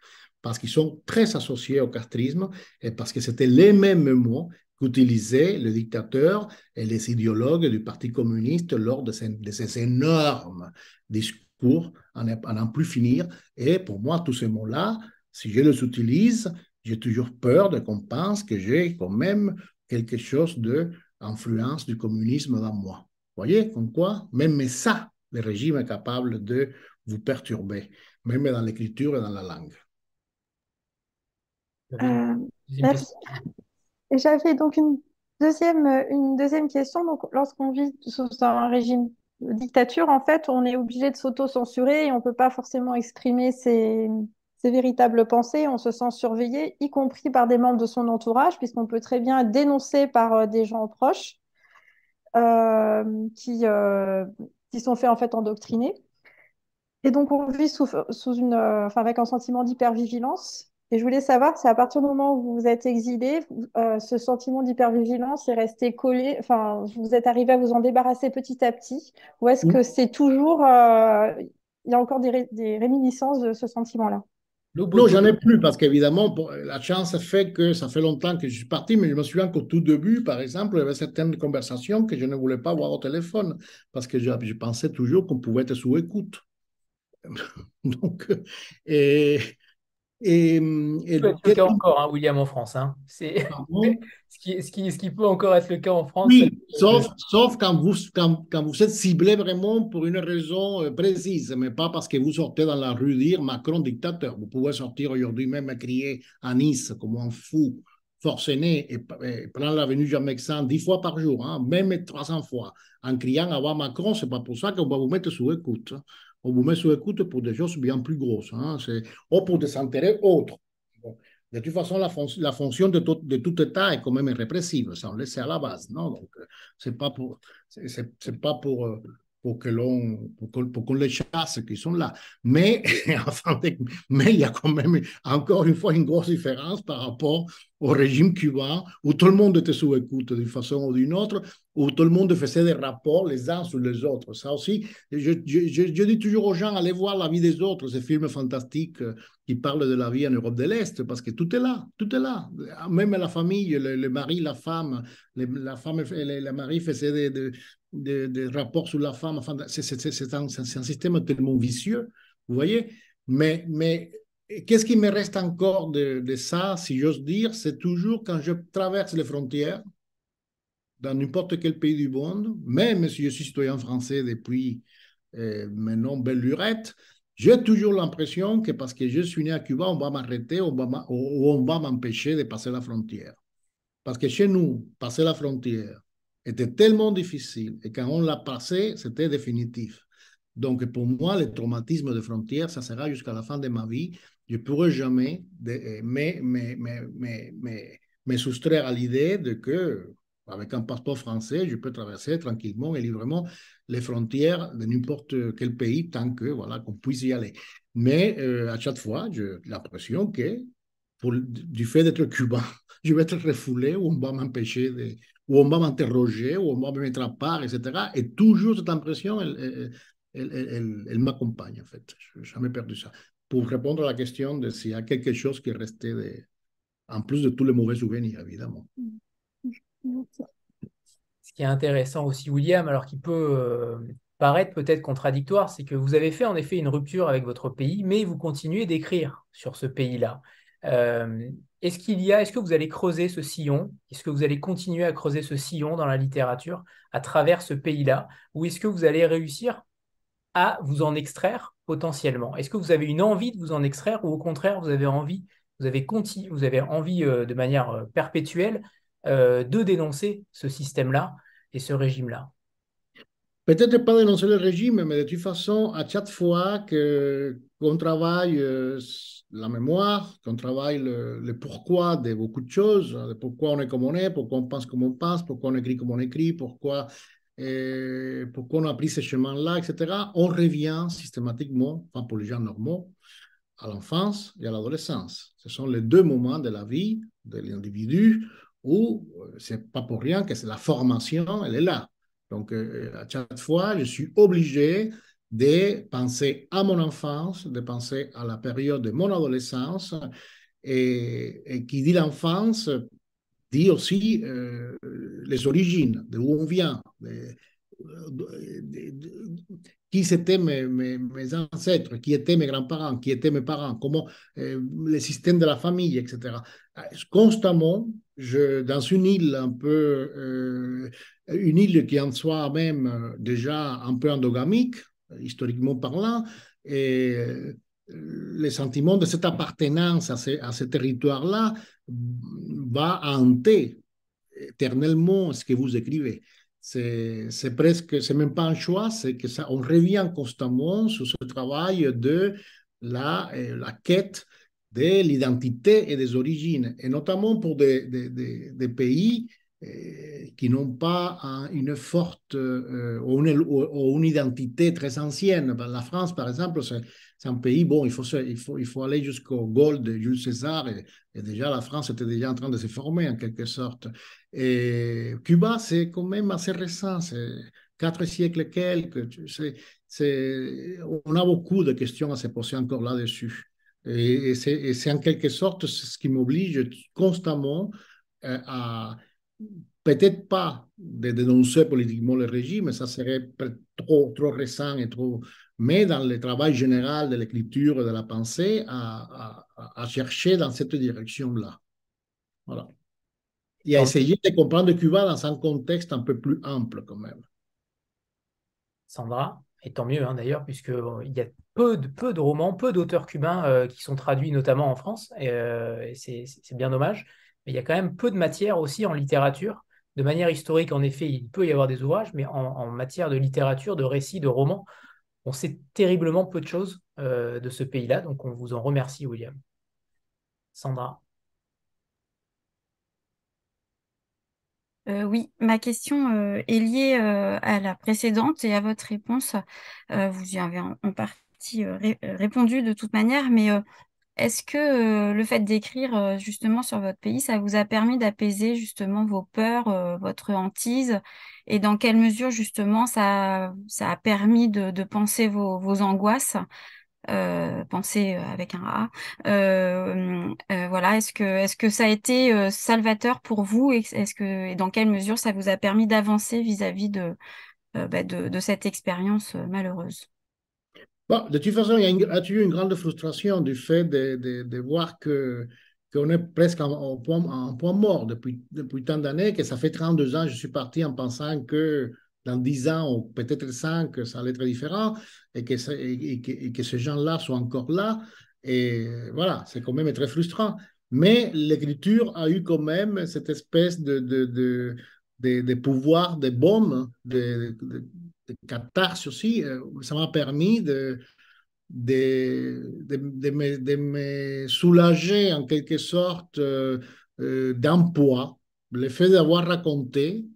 parce qu'ils sont très associés au castrisme et parce que c'était les mêmes mots qu'utilisaient le dictateur et les idéologues du Parti communiste lors de ces, de ces énormes discours à n'en plus finir. Et pour moi, tous ces mots-là, si je les utilise, j'ai toujours peur de qu'on pense que j'ai quand même quelque chose d'influence du communisme dans moi. Vous voyez, comme quoi, même ça, le régime est capable de vous perturber, même dans l'écriture et dans la langue. Euh, merci. J'avais donc une deuxième, une deuxième question. Donc, lorsqu'on vit sous un régime de dictature, en fait, on est obligé de s'auto-censurer et on ne peut pas forcément exprimer ses, véritables pensées. On se sent surveillé, y compris par des membres de son entourage, puisqu'on peut très bien dénoncé par euh, des gens proches euh, qui, euh, qui sont faits en fait endoctriner. Et donc, on vit sous, sous une, euh, enfin, avec un sentiment d'hypervigilance et je voulais savoir si à partir du moment où vous vous êtes exilé, euh, ce sentiment d'hypervigilance est resté collé, enfin, vous êtes arrivé à vous en débarrasser petit à petit, ou est-ce que c'est toujours, euh, il y a encore des, des réminiscences de ce sentiment-là? Non, j'en ai plus parce qu'évidemment, la chance fait que ça fait longtemps que je suis parti, mais je me souviens qu'au tout début, par exemple, il y avait certaines conversations que je ne voulais pas avoir au téléphone parce que je, je pensais toujours qu'on pouvait être sous écoute. Donc, et, et, et peut être le cas encore, hein, William, en France. Hein. C'est ce, qui, ce, qui, ce qui peut encore être le cas en France. Oui, sauf, sauf quand, vous, quand, quand, vous êtes ciblé vraiment pour une raison euh, précise, mais pas parce que vous sortez dans la rue dire Macron dictateur. Vous pouvez sortir aujourd'hui même et crier à Nice comme un fou forcené et, et prendre l'avenue Jean-Mexan dix fois par jour, hein, même 300 fois, en criant à voir Macron, c'est pas pour ça qu'on va vous mettre sous écoute on vous met sous écoute pour des choses bien plus grosses, hein, ou pour des intérêts autres. De toute façon, la, fon la fonction de tout, de tout, État est quand même répressive, ça on le sait à la base, non? Donc, euh, c'est pas pour, c'est pas pour, euh, pour que l'on, pour qu'on les chasse qui sont là. Mais, mais il y a quand même encore une fois une grosse différence par rapport au régime cubain où tout le monde était sous écoute d'une façon ou d'une autre où tout le monde faisait des rapports les uns sur les autres. Ça aussi, je, dis toujours aux gens, allez voir la vie des autres, ces films fantastiques euh, qui parlent de la vie en Europe de l'Est, parce que tout est là, tout est là. Même la famille, le, mari, la femme, la femme et le, mari faisaient des, des, des, rapports sur la femme. C'est un, système tellement vicieux, vous voyez. Mais, mais qu'est-ce qui me reste encore de, de ça, si j'ose dire C'est toujours quand je traverse les frontières, dans n'importe quel pays du monde, même si je suis citoyen français depuis euh, maintenant belle lurette, j'ai toujours l'impression que parce que je suis né à Cuba, on va m'arrêter ou on va m'empêcher de passer la frontière. Parce que chez nous, passer la frontière était tellement difficile et quand on l'a passé, c'était définitif. Donc pour moi, le traumatisme de frontière, ça sera jusqu'à la fin de ma vie. Je ne pourrai jamais me, me, soustraire à l'idée de que avec un passeport français, je peux traverser tranquillement et librement les frontières de n'importe quel pays tant que voilà qu'on puisse y aller. Mais euh, à chaque fois, j'ai l'impression que du fait d'être cubain, je vais être refoulé ou on va m'empêcher de, ou on va m'interroger ou on va me mettre à part, etc. Et toujours cette impression, elle, elle, elle, m'accompagne en fait. Je n'ai jamais perdu ça. Pour répondre à la question de s'il y a quelque chose qui est resté de, en plus de tous les mauvais souvenirs, évidemment. Mm. Ce qui est intéressant aussi, William, alors qu'il peut euh, paraître peut-être contradictoire, c'est que vous avez fait en effet une rupture avec votre pays, mais vous continuez d'écrire sur ce pays-là. Euh, est-ce qu'il y a, est-ce que vous allez creuser ce sillon? Est-ce que vous allez continuer à creuser ce sillon dans la littérature à travers ce pays-là? Ou est-ce que vous allez réussir à vous en extraire potentiellement? Est-ce que vous avez une envie de vous en extraire ou au contraire vous avez envie, vous avez, vous avez envie euh, de manière perpétuelle euh, de dénoncer ce système-là et ce régime-là? Peut-être pas dénoncer le régime, mais de toute façon, à chaque fois qu'on travaille euh, la mémoire, qu'on travaille le, pourquoi de beaucoup de choses, pourquoi on est comme on est, pourquoi on pense comme on pense, pourquoi on écrit comme on écrit, pourquoi, euh, pourquoi on a pris ce chemin-là, etc., on revient systématiquement, enfin pour les gens normaux, à l'enfance et à l'adolescence. Ce sont les deux moments de la vie de l'individu ou euh, c'est pas pour rien que c'est la formation, elle est là. Donc, euh, à chaque fois, je suis obligé de penser à mon enfance, de penser à la période de mon adolescence. Et, qui dit l'enfance dit aussi euh, les origines, de où on vient, qui étaient mes, ancêtres, qui étaient mes grands-parents, qui étaient mes parents, comment le système de la famille, etc. Constamment, dans une île un peu, euh, une île qui en soi-même euh, déjà un peu endogamique, historiquement parlant, et euh, le sentiment de cette appartenance à ce, à ce territoire-là va hanter éternellement ce que vous écrivez. C'est presque, c'est même pas un choix, c'est que ça, on revient constamment sur ce travail de la, la quête de l'identité et des origines, et notamment pour des, des, des, pays euh, qui n'ont pas une forte euh, ou, une, identité très ancienne. La France, par exemple, c'est un pays, bon, il faut, il faut, il faut aller jusqu'au Gaulle de Jules César, et, déjà la France était déjà en train de se former en quelque sorte. Et Cuba, c'est quand même assez récent, c'est quatre siècles quelques. On a beaucoup de questions à se poser encore là-dessus. Et, c'est en quelque sorte ce qui m'oblige constamment euh, à, peut-être pas de dénoncer politiquement le régime, ça serait trop, trop récent et trop, mais dans le travail général de l'écriture et de la pensée, à, à, chercher dans cette direction-là. Voilà. Et à essayer de comprendre Cuba dans un contexte un peu plus ample quand même. Sandra, et tant mieux hein, d'ailleurs, puisqu'il il y a peu de, peu de romans, peu d'auteurs cubains euh, qui sont traduits notamment en France, et, euh, c'est bien dommage. Il y a quand même peu de matière aussi en littérature. De manière historique, en effet, il peut y avoir des ouvrages, mais en, matière de littérature, de récits, de romans, on sait terriblement peu de choses euh, de ce pays-là, donc on vous en remercie, William. Sandra. Euh, oui, ma question euh, est liée à la précédente et à votre réponse. vous y avez en, partie répondu de toute manière, mais Est-ce que le fait d'écrire justement sur votre pays, ça vous a permis d'apaiser justement vos peurs, votre hantise, et dans quelle mesure justement ça, ça a permis de, penser vos, vos angoisses, penser avec un A. voilà, est-ce que, est-ce que ça a été salvateur pour vous, et que, et dans quelle mesure ça vous a permis d'avancer vis-à-vis de, bah, de, de cette expérience malheureuse? Bon, de toute façon, il y a, eu une grande frustration du fait de, de, de voir que qu'on est presque en, point, en point mort depuis, depuis tant d'années, que ça fait 32 ans, je suis parti en pensant que dans 10 ans ou peut-être 5, ça allait être différent et que, que, que, ces gens-là soient encore là. Et voilà, c'est quand même très frustrant. Mais l'écriture a eu quand même cette espèce de, de, de, de, pouvoir, de bombe, de, de aussi. Ça m'a permis de, de, de, me, de, me, soulager en quelque sorte euh, euh, d'un poids. Le fait d'avoir raconté,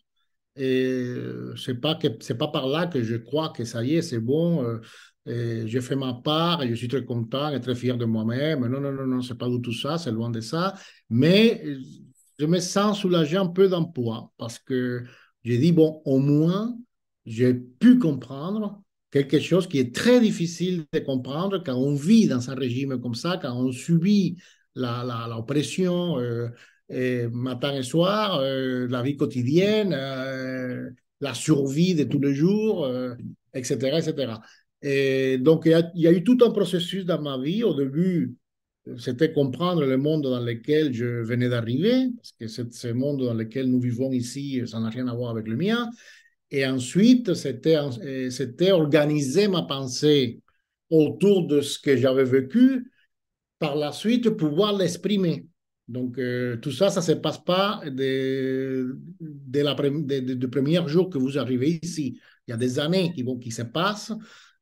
et c'est pas que c'est pas par là que je crois que ça y est, c'est bon. Euh, et j'ai fait ma part je suis très content et très fier de moi-même. Non, non, non, non, c'est pas du tout ça, c'est loin de ça. Mais je me sens soulagé un peu d'un poids parce que j'ai dit, bon, au moins, j'ai pu comprendre quelque chose qui est très difficile de comprendre quand on vit dans un régime comme ça, quand on subit l'oppression la, euh, matin et soir, euh, la vie quotidienne, euh, la survie de tous les jours, etc., etc. Et donc, il y, a, il y, a, eu tout un processus dans ma vie. Au début, c'était comprendre le monde dans lequel je venais d'arriver, parce que ce monde dans lequel nous vivons ici, ça n'a rien à voir avec le mien. Et ensuite, c'était, euh, c'était organiser ma pensée autour de ce que j'avais vécu, par la suite pouvoir l'exprimer. Donc, euh, tout ça, ça ne se passe pas dès, de la, de, premier jour que vous arrivez ici. Il y a des années qui, vont, qui se passent.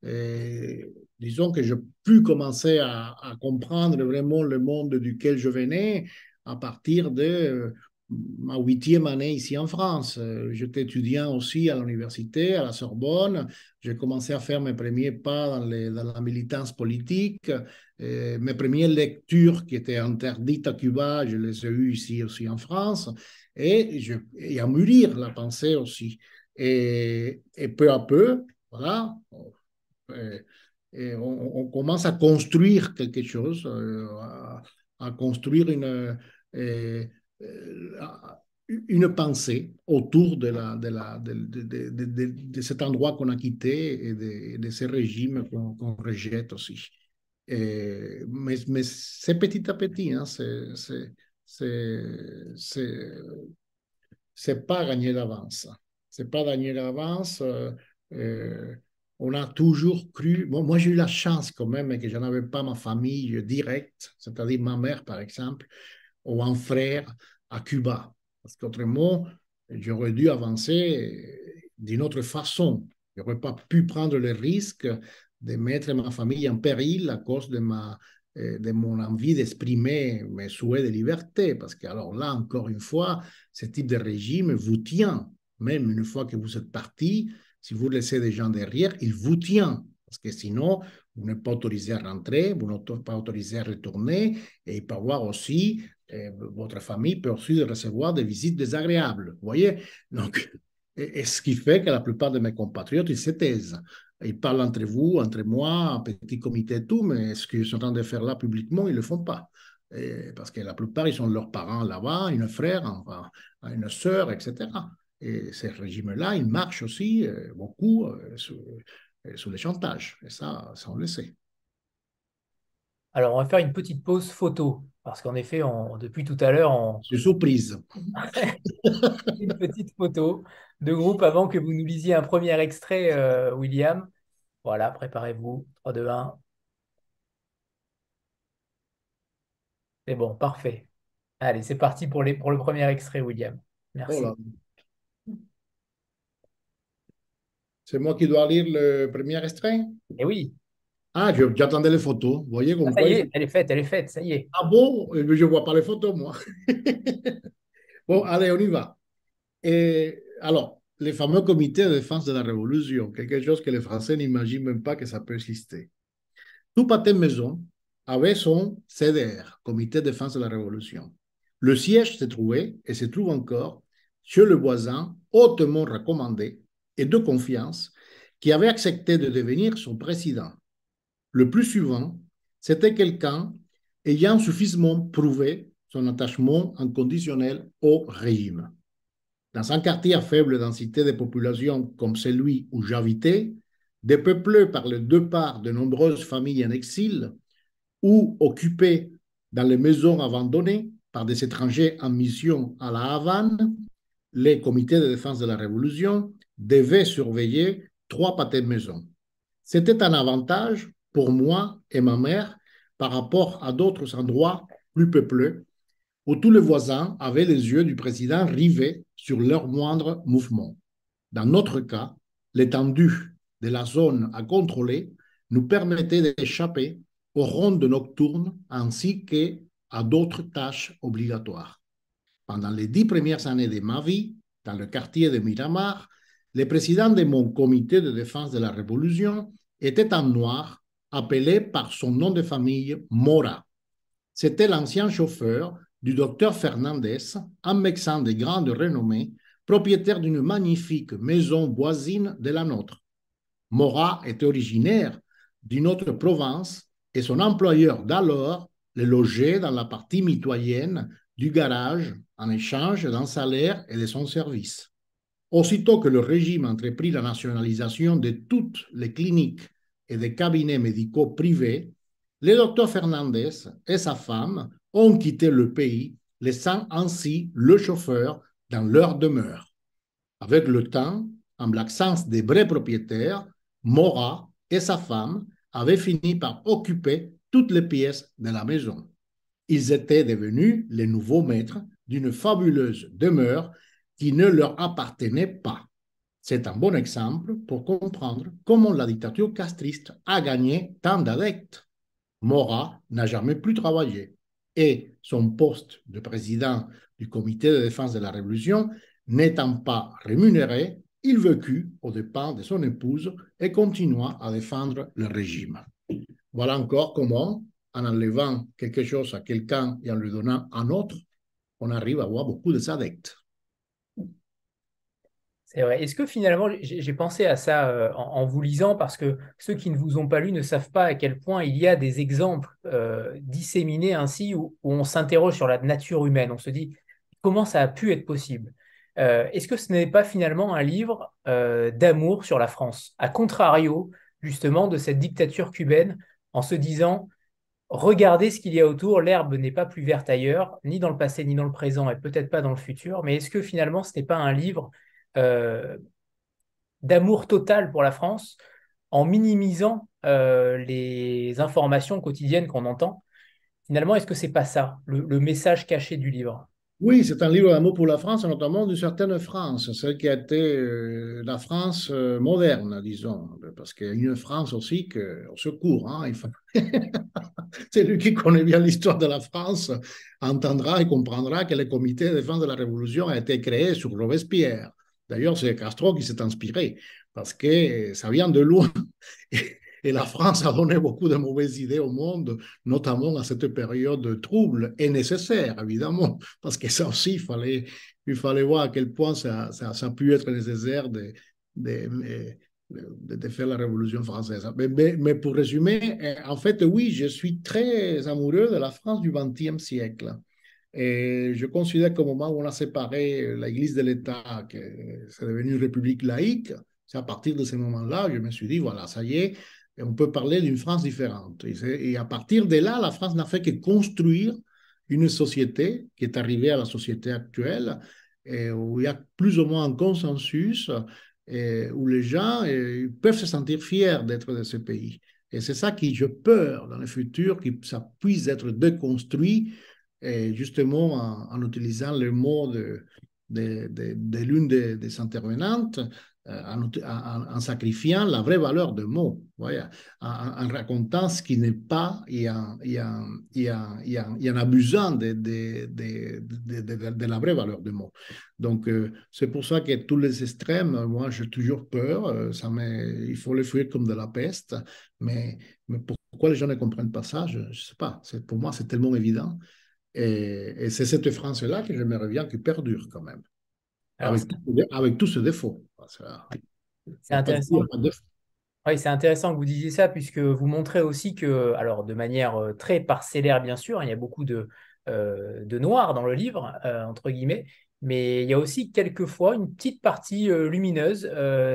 Et, disons que je pu commencer à, comprendre vraiment le monde duquel je venais à partir de ma huitième année ici en France. Euh, j'étais étudiant aussi à l'université, à la Sorbonne. J'ai commencé à faire mes premiers pas dans, la militance politique. Et mes premières lectures qui étaient interdites à Cuba, je les ai eues ici aussi en France. Et, à mûrir la pensée aussi. Et, peu à peu, voilà, on, commence à construire quelque chose, euh, à, construire une... Euh, une pensée autour de, la, de, la, de, de, de, cet endroit qu'on a quitté et de, ces régimes qu'on qu rejette aussi. Mais mais c'est petit à petit, hein, c'est pas gagné d'avance. C'est pas gagné d'avance. Euh, euh, on a toujours cru. Moi, j'ai eu la chance quand même que je n'avais pas ma famille directe, c'est-à-dire ma mère, par exemple, ou un frère à Cuba. Parce qu'autrement, j'aurais dû avancer d'une autre façon. Je n'aurais pas pu prendre le risque de mettre ma famille en péril à cause de, ma, euh, de mon envie d'exprimer mes souhaits de liberté. Parce que alors là, encore une fois, ce type de régime vous tient. Même une fois que vous êtes parti, si vous laissez des gens derrière, il vous tient. Parce que sinon, vous n'êtes pas autorisé à rentrer, vous n'êtes pas autorisé à retourner, et il peut y avoir aussi votre famille peut aussi recevoir des visites désagréables. Voyez? Donc, et, ce qui fait que la plupart de mes compatriotes, ils se taisent. Ils parlent entre vous, entre moi, un petit comité et tout, mais ce qu'ils sont en train de faire là publiquement, ils ne le font pas. parce que la plupart, ils sont leurs parents là-bas, une frère, une sœur, etc. Et ces régimes-là, ils marchent aussi euh, beaucoup euh, sous, euh, sous, les chantages. Et ça, on le sait. Alors, on va faire une petite pause photo, parce qu'en effet, depuis tout à l'heure, on... C'est surprise. une petite photo de groupe avant que vous nous lisiez un premier extrait, euh, William. Voilà, préparez-vous. 3, 2, 1. C'est bon, parfait. Allez, c'est parti pour, les, pour le premier extrait, William. Merci. C'est moi qui dois lire le premier extrait? Eh oui. Ah, j'attendais les photos. Vous voyez ah, ça y est, elle est faite, elle est faite, ça y est. Ah bon? Je ne vois pas les photos, moi. bon, allez, on y va. Et alors, les fameux comités de défense de la Révolution, quelque chose que les Français n'imaginent même pas que ça peut exister. Tout pâté maison, avait son CDR, Comité de défense de la Révolution. Le siège se trouvait, et se trouve encore, chez le voisin hautement recommandé et de confiance qui avait accepté de devenir son président. Le plus souvent, c'était quelqu'un ayant suffisamment prouvé son attachement inconditionnel au régime. Dans un quartier à faible densité de population comme celui où j'habitais, dépeuplé par les deux parts de nombreuses familles en exil ou occupé dans les maisons abandonnées par des étrangers en mission à la Havane, les comités de défense de la Révolution devaient surveiller trois pâtés de maison. C'était un avantage pour moi et ma mère par rapport à d'autres endroits plus peuplés où tous les voisins avaient les yeux du président rivés sur leurs moindres mouvements. Dans notre cas, l'étendue de la zone à contrôler nous permettait d'échapper aux rondes nocturnes ainsi qu'à d'autres tâches obligatoires. Pendant les dix premières années de ma vie, dans le quartier de Miramar, le président de mon comité de défense de la Révolution était un noir appelé par son nom de famille Mora. C'était l'ancien chauffeur du docteur Fernandez, un médecin de grande renommée, propriétaire d'une magnifique maison voisine de la nôtre. Mora était originaire d'une autre province et son employeur d'alors le logeait dans la partie mitoyenne du garage en échange d'un salaire et de son service. Aussitôt que le régime entreprit la nationalisation de toutes les cliniques et des cabinets médicaux privés, le docteur Fernandez et sa femme ont quitté le pays, laissant ainsi le chauffeur dans leur demeure. Avec le temps, en l'absence des vrais propriétaires, Mora et sa femme avaient fini par occuper toutes les pièces de la maison. Ils étaient devenus les nouveaux maîtres d'une fabuleuse demeure qui ne leur appartenait pas. C'est un bon exemple pour comprendre comment la dictature castriste a gagné tant d'adeptes. Mora n'a jamais plus travaillé et son poste de président du comité de défense de la Révolution n'étant pas rémunéré, il vécut aux dépens de son épouse et continua à défendre le régime. Voilà encore comment, en enlevant quelque chose à quelqu'un et en lui donnant un autre, on arrive à avoir beaucoup de. Est-ce que finalement, j'ai pensé à ça euh, en, vous lisant, parce que ceux qui ne vous ont pas lu ne savent pas à quel point il y a des exemples euh, disséminés ainsi où, on s'interroge sur la nature humaine. On se dit comment ça a pu être possible? Euh, est-ce que ce n'est pas finalement un livre d'amour sur la France, à contrario justement de cette dictature cubaine, en se disant regardez ce qu'il y a autour, l'herbe n'est pas plus verte ailleurs, ni dans le passé, ni dans le présent, et peut-être pas dans le futur, mais est-ce que finalement ce n'est pas un livre euh, d'amour total pour la France en minimisant euh, les informations quotidiennes qu'on entend. Finalement, est-ce que c'est pas ça, le, message caché du livre? Oui, c'est un livre d'amour pour la France, notamment d'une certaine France, celle qui a été euh, la France moderne, disons, parce qu'il y a une France aussi que, au secours, hein, c'est lui qui connaît bien l'histoire de la France, entendra et comprendra que le comité de défense de la Révolution a été créé sur Robespierre. D'ailleurs, c'est Castro qui s'est inspiré parce que ça vient de loin. Et la France a donné beaucoup de mauvaises idées au monde, notamment à cette période trouble et nécessaire, évidemment, parce que ça aussi, il fallait, il fallait voir à quel point ça, a pu être nécessaire de, de, de, faire la Révolution française. Mais, mais, pour résumer, en fait, oui, je suis très amoureux de la France du XXe siècle. Et je considère qu'au moment où on a séparé l'Église de l'État, que c'est devenu une république laïque, c'est à partir de ce moment-là, je me suis dit, voilà, ça y est, on peut parler d'une France différente. Et, à partir de là, la France n'a fait que construire une société qui est arrivée à la société actuelle, et où il y a plus ou moins un consensus, et où les gens peuvent se sentir fiers d'être de ce pays. Et c'est ça qui, je peur dans le futur, que ça puisse être déconstruit et justement en, utilisant le mot de, l'une des, intervenantes, euh, en, sacrifiant la vraie valeur de mots, en, racontant ce qui n'est pas et en, et en, abusant de, la vraie valeur de mots. Donc, euh, c'est pour ça que tous les extrêmes, moi, j'ai toujours peur. Euh, ça il faut les fuir comme de la peste. Mais, mais pour pourquoi les gens ne comprennent pas ça Je ne sais pas. Pour moi, c'est tellement évident. Et, c'est cette France-là que j'aimerais bien qui perdure quand même, avec, avec tous ses défauts. C'est intéressant. Oui, c'est intéressant que vous disiez ça, puisque vous montrez aussi que, alors de manière euh, très parcellaire, bien sûr, hein, il y a beaucoup de, euh, de noir dans le livre, euh, entre guillemets, mais il y a aussi quelquefois une petite partie lumineuse,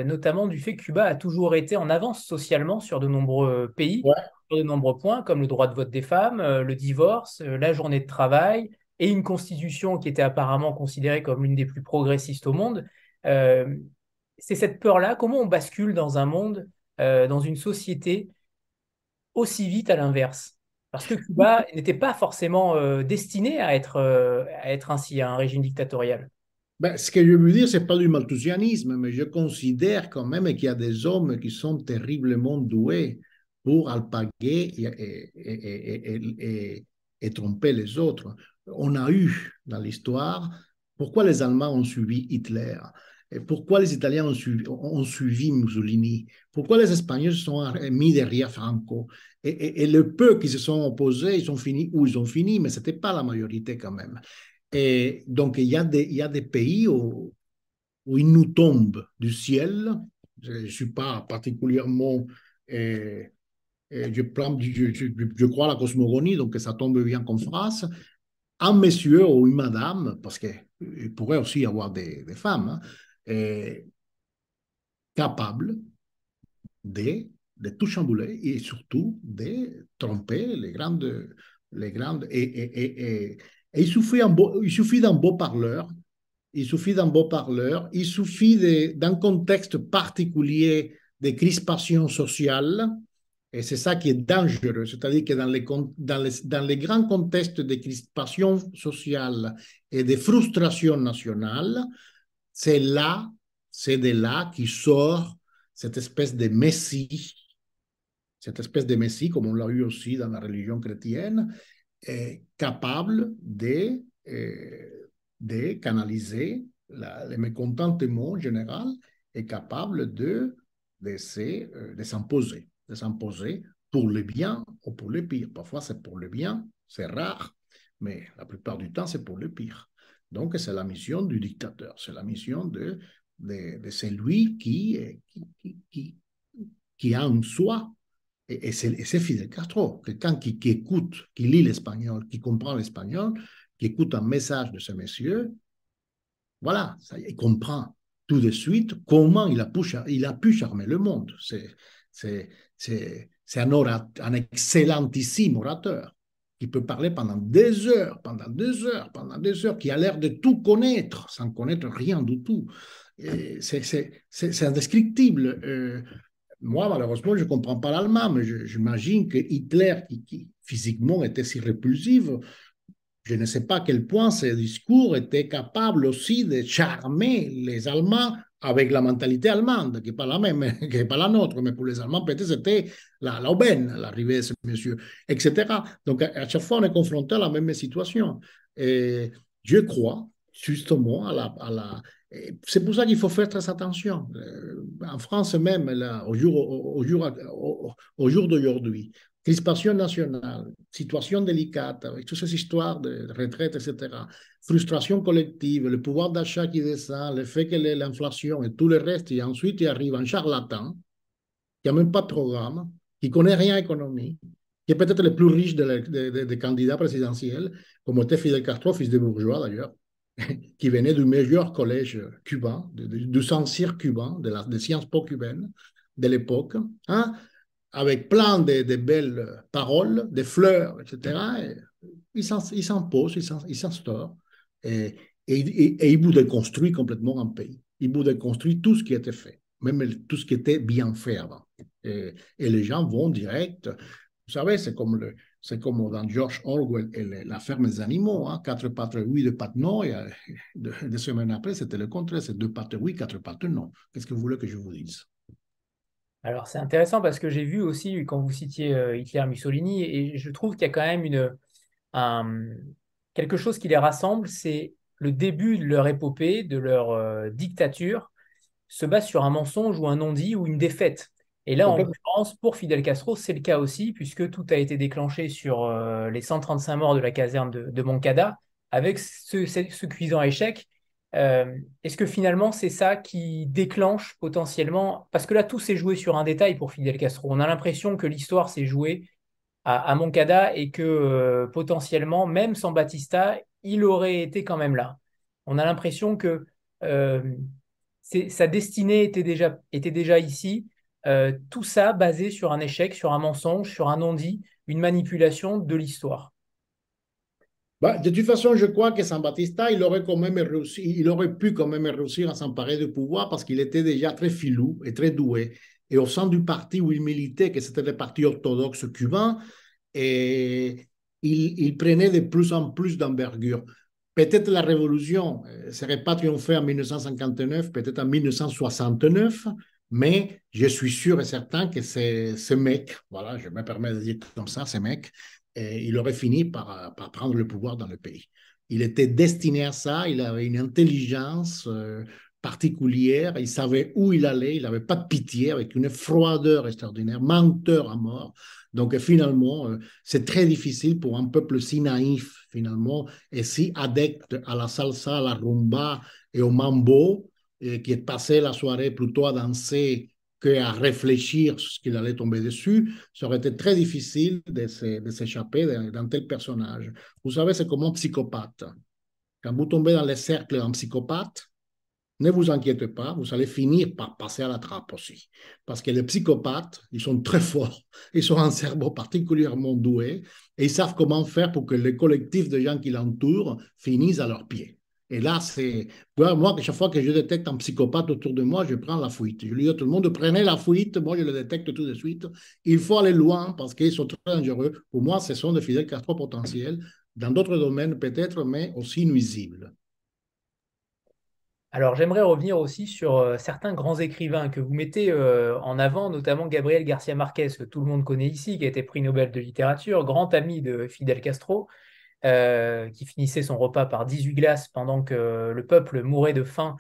notamment du fait que Cuba a toujours été en avance socialement sur de nombreux pays, sur de nombreux points, comme le droit de vote des femmes, le divorce, la journée de travail, et une constitution qui était apparemment considérée comme l'une des plus progressistes au monde. c'est cette peur-là, comment on bascule dans un monde euh, dans une société aussi vite à l'inverse? Parce que Cuba n'était pas forcément euh, destiné à être, euh, à être ainsi, un régime dictatorial. Ben, ce que je veux dire, ce n'est pas du malthusianisme, mais je considère quand même qu'il y a des hommes qui sont terriblement doués pour alpaguer et, et, et, et, tromper les autres. On a eu dans l'histoire, pourquoi les Allemands ont suivi Hitler pourquoi les Italiens ont suivi, Mussolini Pourquoi les Espagnols se sont mis derrière Franco et, le peu qui se sont opposés, ils ont fini où ils ont fini, mais ce n'était pas la majorité quand même. Et donc, il y a des, pays où, ils nous tombent du ciel. Je ne suis pas particulièrement... je, je, crois à la cosmogonie, donc ça tombe bien comme phrase. Un monsieur ou une madame, parce qu'il pourrait aussi y avoir des, femmes, hein, capable de, de, tout chambouler et surtout de tromper les grandes... Les grandes et, et, et, beau, il suffit d'un beau parleur, il suffit d'un beau parleur, il suffit d'un contexte particulier de crispation sociale, et c'est ça qui est dangereux, c'est-à-dire que dans les, dans, les, dans les grands contextes de crispation sociale et de frustration nationale, c'est là, c'est de là qui sort cette espèce de messie, cette espèce de messie, comme on l'a eu aussi dans la religion chrétienne, est capable de, euh, de canaliser le mécontentement général, est capable de, de, euh, de s'imposer, de s'imposer pour le bien ou pour le pire. Parfois, c'est pour le bien, c'est rare, mais la plupart du temps, c'est pour le pire. Donc, c'est la mission du dictateur, c'est la mission de, de, celui qui, qui, qui, qui, a en soi, et, c'est Fidel Castro, quelqu'un qui, qui écoute, qui lit l'espagnol, qui comprend l'espagnol, qui écoute un message de ce monsieur, voilà, ça, il comprend tout de suite comment il a pu, charmer le monde. C'est un, un excellentissime orateur qui peut parler pendant des heures, pendant des heures, pendant des heures, qui a l'air de tout connaître sans connaître rien du tout. C'est indescriptible. Euh, moi, malheureusement, je ne comprends pas l'allemand, mais j'imagine que Hitler, qui, physiquement était si répulsif, je ne sais pas à quel point ses discours étaient capables aussi de charmer les Allemands avec la mentalité allemande, qui n'est pas la même, qui n'est pas la nôtre, mais pour les Allemands, peut-être c'était la, l'aubaine, l'arrivée de ce monsieur, etc. Donc, à, chaque fois, on est confronté à la même situation. Et je crois, justement. À la c'est pour ça qu'il faut faire très attention. Euh, en France même, là, au jour, au, jour, au jour d'aujourd'hui, crispation nationale, situation délicate avec toutes ces histoires de retraite, etc., frustration collective, le pouvoir d'achat qui descend, le fait que l'inflation et tout le reste, et ensuite il arrive un charlatan qui n'a même pas de programme, qui connaît rien à l'économie, qui est peut-être le plus riche des candidats présidentiels, comme était Fidel Castro, fils de bourgeois d'ailleurs, qui venait du meilleur collège cubain, du Saint-Cyr cubain, des sciences po cubaines de l'époque. Hein? avec plein de, belles paroles, des fleurs, etc. il s'impose, il s'instaure et, et, il voulait construire complètement un pays. Il voulait construire tout ce qui était fait, même tout ce qui était bien fait avant. Et, les gens vont direct. Vous savez, c'est comme, le, c'est comme dans George Orwell et la ferme des animaux, hein, quatre pattes oui, deux pattes non, et euh, deux, semaines après, c'était le contraire, c'est deux pattes oui, quatre pattes non. Qu'est-ce que vous voulez que je vous dise? Alors c'est intéressant parce que j'ai vu aussi quand vous citiez euh, Hitler, Mussolini, et je trouve qu'il y a quand même une, quelque chose qui les rassemble, c'est le début de leur épopée, de leur euh, dictature, se base sur un mensonge ou un non-dit ou une défaite. Et là, en l'occurrence, pour Fidel Castro, c'est le cas aussi, puisque tout a été déclenché sur euh, les 135 morts de la caserne de, Moncada, avec ce, cuisant échec. Euh, est-ce que finalement, c'est ça qui déclenche potentiellement Parce que là, tout s'est joué sur un détail pour Fidel Castro. On a l'impression que l'histoire s'est jouée à, Moncada et que euh, potentiellement, même sans Batista, il aurait été quand même là. On a l'impression que sa destinée était déjà, était déjà ici euh, tout ça basé sur un échec, sur un mensonge, sur un non-dit, une manipulation de l'histoire. Bah, de toute façon, je crois que San Batista, il aurait quand même réussi, il aurait pu quand même réussir à s'emparer du pouvoir parce qu'il était déjà très filou et très doué. Et au sein du parti où il militait, que c'était le parti orthodoxe cubain, et il, il prenait de plus en plus d'envergure. Peut-être la révolution ne euh, serait pas triomphée en 1959, peut-être en 1969, mais je suis sûr et certain que ce mec, voilà, je me permets de dire comme ça, ce mec, il aurait fini par, par, prendre le pouvoir dans le pays. Il était destiné à ça, il avait une intelligence euh, particulière, il savait où il allait, il n'avait pas de pitié, avec une froideur extraordinaire, menteur à mort. Donc finalement, euh, c'est très difficile pour un peuple si naïf, finalement, et si adepte à la salsa, à la rumba et au mambo, qui est passé la soirée plutôt à danser qu'à réfléchir sur ce qu'il allait tomber dessus, ça aurait été très difficile de s'échapper d'un tel personnage. Vous savez, c'est comme un psychopathe. Quand vous tombez dans les cercles d'un psychopathe, ne vous inquiétez pas, vous allez finir par passer à la trappe aussi. Parce que les psychopathes, ils sont très forts, ils ont un cerveau particulièrement doué et ils savent comment faire pour que le collectif de gens qui l'entourent finisse à leurs pieds. Et là, c'est. Moi, chaque fois que je détecte un psychopathe autour de moi, je prends la fuite. Je lui dis à tout le monde prenez la fuite. Moi, je le détecte tout de suite. Il faut aller loin parce qu'ils sont très dangereux. Pour moi, ce sont des fidèles Castro potentiels. Dans d'autres domaines, peut-être, mais aussi nuisibles. Alors, j'aimerais revenir aussi sur euh, certains grands écrivains que vous mettez euh, en avant, notamment Gabriel Garcia Marquez, que tout le monde connaît ici, qui a été prix Nobel de littérature, grand ami de Fidel Castro. Euh, qui finissait son repas par 18 glaces pendant que le peuple mourait de faim.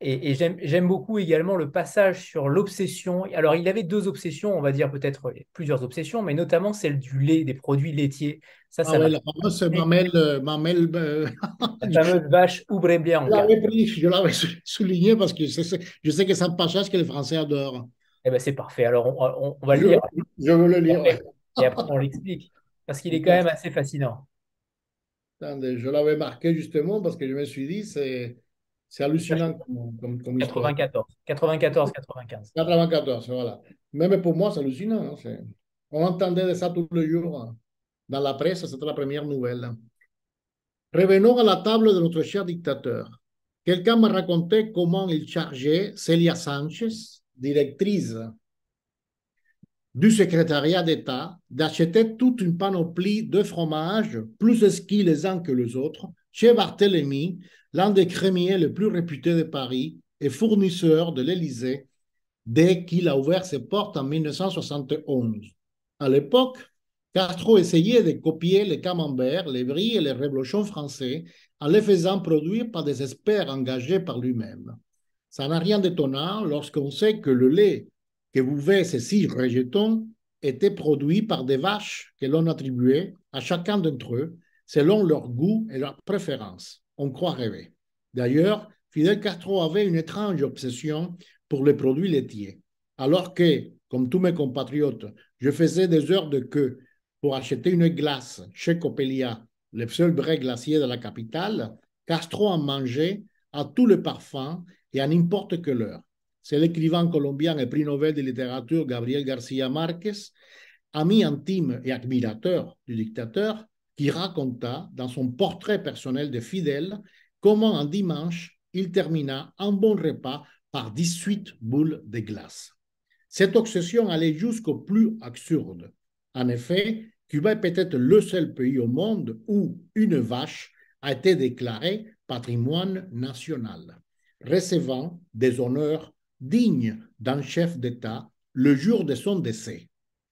Et, j'aime beaucoup également le passage sur l'obsession. Alors, il avait deux obsessions, on va dire peut-être plusieurs obsessions, mais notamment celle du lait, des produits laitiers. Ça, ça ah la fameuse mamelle. Euh, mamelle euh, la fameuse vache oubre bien. Je l'avais pris, je l'avais souligné parce que je sais, que c'est un passage que les Français adorent. Eh ben, c'est parfait. Alors, on, va le lire. Je veux le lire. et après, on l'explique. Parce qu'il est quand même assez fascinant je l'avais marqué justement parce que je me suis dit, c'est, c'est hallucinant comme, comme, 94, 94, 95. 94, voilà. Même pour moi, c'est hallucinant. Hein, on entendait de ça tous les jours hein. dans la presse, c'était la première nouvelle. Revenons à la table de notre cher dictateur. Quelqu'un m'a raconté comment il chargeait Celia Sanchez, directrice du secrétariat d'État d'acheter toute une panoplie de fromages plus esquis les uns que les autres chez Barthélemy, l'un des crémiers les plus réputés de Paris et fournisseur de l'Élysée dès qu'il a ouvert ses portes en 1971. À l'époque, Castro essayait de copier les camemberts, les bris et les reblochons français en les faisant produire par des experts engagés par lui-même. Ça n'a rien d'étonnant lorsqu'on sait que le lait que voyez ces six rejetons étaient produits par des vaches que l'on attribuait à chacun d'entre eux selon leur goût et leur préférence. On croit rêver. D'ailleurs, Fidel Castro avait une étrange obsession pour les produits laitiers. Alors que, comme tous mes compatriotes, je faisais des heures de queue pour acheter une glace chez Copelia, le seul vrai glacier de la capitale, Castro en mangeait à tous les parfums et à n'importe quelle heure. C'est l'écrivain colombien et prix Nobel de littérature Gabriel García Márquez, ami intime et admirateur du dictateur, qui raconta dans son portrait personnel de Fidel comment un dimanche il termina un bon repas par 18 boules de glace. Cette obsession allait jusqu'au plus absurde. En effet, Cuba est peut-être le seul pays au monde où une vache a été déclarée patrimoine national, recevant des honneurs digne d'un chef d'État le jour de son décès.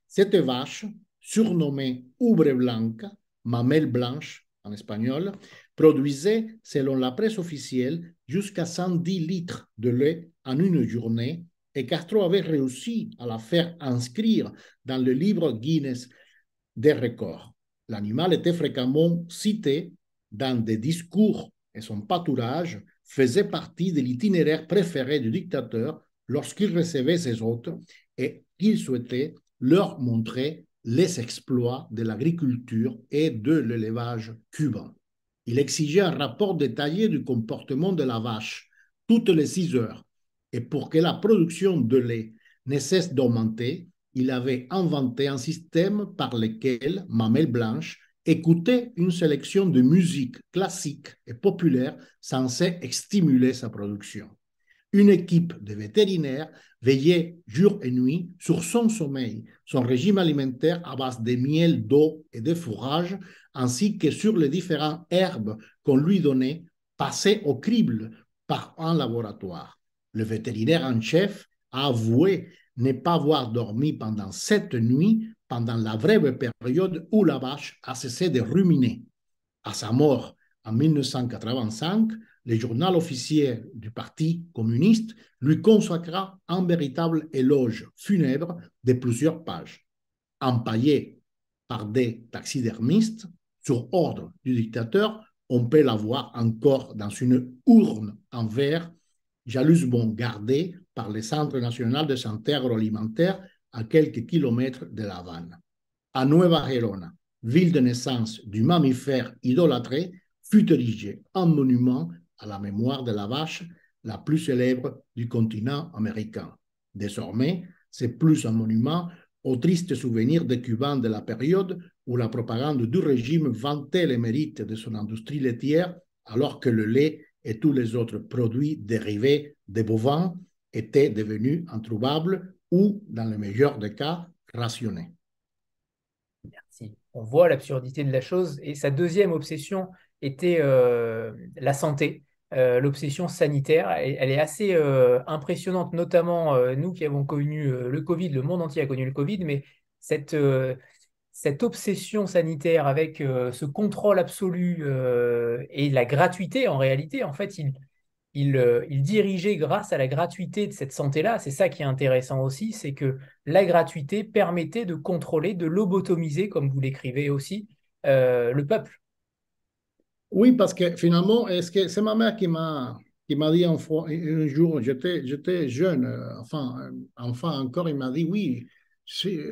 Cette vache, surnommée Ubre Blanca, mamelle blanche en espagnol, produisait, selon la presse officielle, jusqu'à 110 litres de lait en une journée et Castro avait réussi à la faire inscrire dans le livre Guinness des records. L'animal était fréquemment cité dans des discours et son pâturage faisait partie de l'itinéraire préféré du dictateur lorsqu'il recevait ses hôtes et qu'il souhaitait leur montrer les exploits de l'agriculture et de l'élevage cubain. Il exigeait un rapport détaillé du comportement de la vache toutes les six heures. Et pour que la production de lait ne cesse d'augmenter, il avait inventé un système par lequel Mamelle Blanche écoutait une sélection de musique classique et populaire censée stimuler sa production. Une équipe de vétérinaires veillait jour et nuit sur son sommeil, son régime alimentaire à base de miel, d'eau et de fourrage, ainsi que sur les différentes herbes qu'on lui donnait, passées au crible par un laboratoire. Le vétérinaire en chef a avoué ne pas avoir dormi pendant sept nuits, pendant la vraie période où la vache a cessé de ruminer. À sa mort en 1985, le journal officiel du Parti communiste lui consacra un véritable éloge funèbre de plusieurs pages. Empaillé par des taxidermistes, sur ordre du dictateur, on peut la voir encore dans une urne en verre, jalousement gardée par le Centre national de santé agroalimentaire à quelques kilomètres de La Havane. À Nueva Gerona, ville de naissance du mammifère idolâtré, fut érigé un monument à la mémoire de la vache la plus célèbre du continent américain. Désormais, c'est plus un monument au triste souvenir des Cubains de la période où la propagande du régime vantait les mérites de son industrie laitière alors que le lait et tous les autres produits dérivés des bovins étaient devenus introuvables ou, dans le meilleur des cas, rationnés. Merci. On voit l'absurdité de la chose et sa deuxième obsession était euh, la santé. Euh, l'obsession sanitaire, elle, est assez euh, impressionnante, notamment nous qui avons connu le Covid, le monde entier a connu le Covid, mais cette obsession sanitaire avec ce contrôle absolu et la gratuité, en réalité, en fait, il, il, il dirigeait grâce à la gratuité de cette santé-là. C'est ça qui est intéressant aussi, c'est que la gratuité permettait de contrôler, de lobotomiser, comme vous l'écrivez aussi, le peuple. Oui, parce que finalement, c'est ma mère qui m'a qui m'a dit un, jour, j'étais jeune, euh, enfin enfant encore, il m'a dit oui,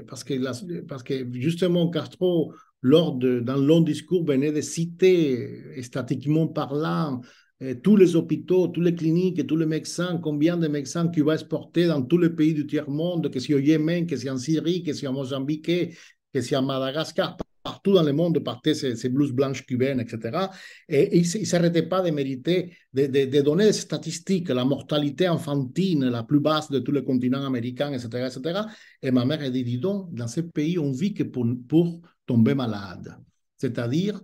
parce que parce que justement Castro lors de long discours venait de citer statiquement parlant euh, tous les hôpitaux, toutes les cliniques, tous les médecins, combien de médecins qui vont exporter dans tous les pays du tiers-monde, que c'est au Yémen, que c'est en Syrie, que c'est en Mozambique, que c'est en Madagascar, partout dans le monde partaient ces, ces blouses blanches cubaines, etc. Et ils ne s'arrêtaient pas de mériter, de, donner des statistiques, la mortalité infantile la plus basse de tous les continents américains, etc. etc. Et ma mère a dit, dis donc, dans ce pays, on vit que pour tomber malade. C'est-à-dire,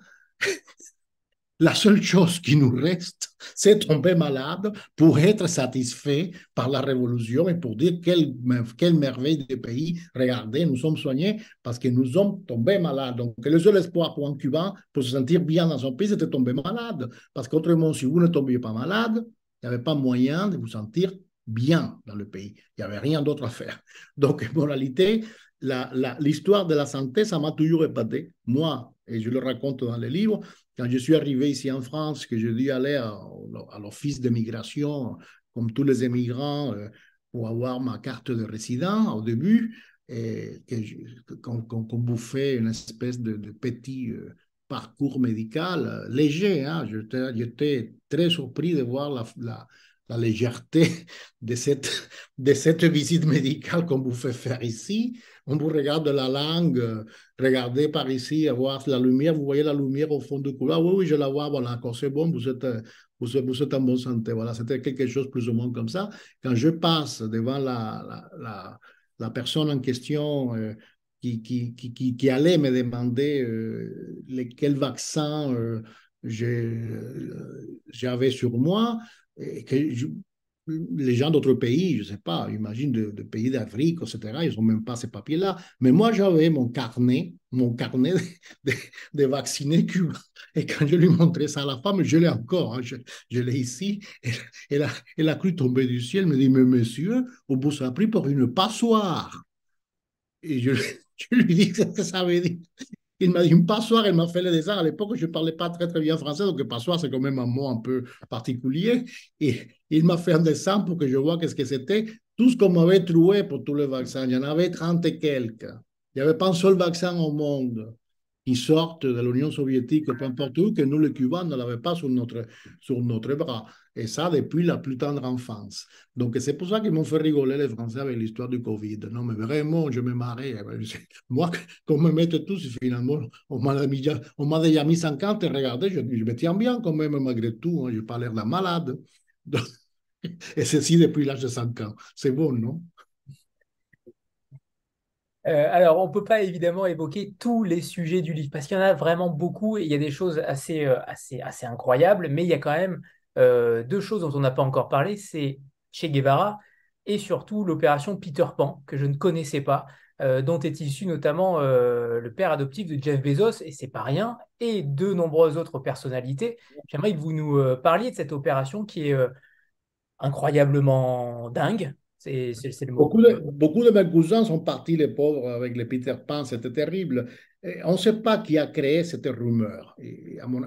la seule chose qui nous reste, c'est tomber malade pour être satisfait par la révolution et pour dire quelle, quelle merveille de pays. Regardez, nous sommes soignés parce que nous sommes tombés malades. Donc, le seul espoir pour un Cubain pour se sentir bien dans son pays, c'était tomber malade. Parce qu'autrement, si vous ne tombiez pas malade, il n'y avait pas moyen de vous sentir bien dans le pays. Il n'y avait rien d'autre à faire. Donc, en réalité, l'histoire de la santé, ça m'a toujours épaté. Moi, et je le raconte dans les livres, quand je suis arrivé ici en France, que je dû aller à, l'office d'immigration, comme tous les immigrants, euh, pour avoir ma carte de résident au début, et qu'on bouffait une espèce de, petit euh, parcours médical euh, léger. Hein. J'étais très surpris de voir la, la, légèreté de cette, de cette visite médicale qu'on vous fait faire ici. On vous regarde la langue, euh, regardez par ici, voir la lumière, vous voyez la lumière au fond du couloir, oui, oui, je la vois, voilà, quand c'est bon, vous êtes, euh, vous, vous êtes en bonne santé, voilà, c'était quelque chose plus ou moins comme ça. Quand je passe devant la, la, la, personne en question euh, qui, qui, qui, qui, allait me demander euh, quel vaccin j'avais sur moi, les gens d'autres pays, je ne sais pas, imagine de, pays d'Afrique, etc., ils n'ont même pas ces papiers-là. Mais moi, j'avais mon carnet, mon carnet de, vaccinés cubains. Et quand je lui montrais ça à la femme, je l'ai encore, hein, je, l'ai ici. Et, elle, a, elle, a, cru tomber du ciel, elle me dit, mais monsieur, bout, ça a pris pour une passoire. Et je, je lui dis ce que ça veut dire. Il m'a dit une passoire, elle m'a fait le dessin. À l'époque, je ne parlais pas très, très bien français, donc passoire, c'est quand même un mot un peu particulier. Et il m'a fait un dessin pour que je vois qu'est-ce que c'était. Tout ce qu'on m'avait trouvé pour tous les vaccins, il y en avait 30 et quelques. Il n'y avait pas un seul vaccin au monde qui sortent de l'Union soviétique, peu importe où, que nous, les Cubains, ne l'avons pas sur notre, sur notre bras. Et ça, depuis la plus tendre enfance. Donc, c'est pour ça qu'ils m'ont fait rigoler les Français avec l'histoire du Covid. Non, mais vraiment, je me marrais. Moi, qu'on me mette tous, finalement, on m'a déjà, déjà mis 50 et regardez, je, me tiens bien quand même, malgré tout. Hein, je n'ai pas l'air d'un malade. et ceci depuis l'âge de 5 ans. C'est bon, non? Euh, alors, on ne peut pas évidemment évoquer tous les sujets du livre parce qu'il y en a vraiment beaucoup et il y a des choses assez, euh, assez, assez incroyables, mais il y a quand même euh, deux choses dont on n'a pas encore parlé c'est Che Guevara et surtout l'opération Peter Pan, que je ne connaissais pas, dont est issu notamment le père adoptif de Jeff Bezos, et c'est pas rien, et de nombreuses autres personnalités. J'aimerais que vous nous parliez de cette opération qui est incroyablement dingue, Beaucoup, de, beaucoup mes cousins sont partis, les pauvres, avec les Peter Pan, c'était terrible. on ne sait pas qui a créé cette rumeur.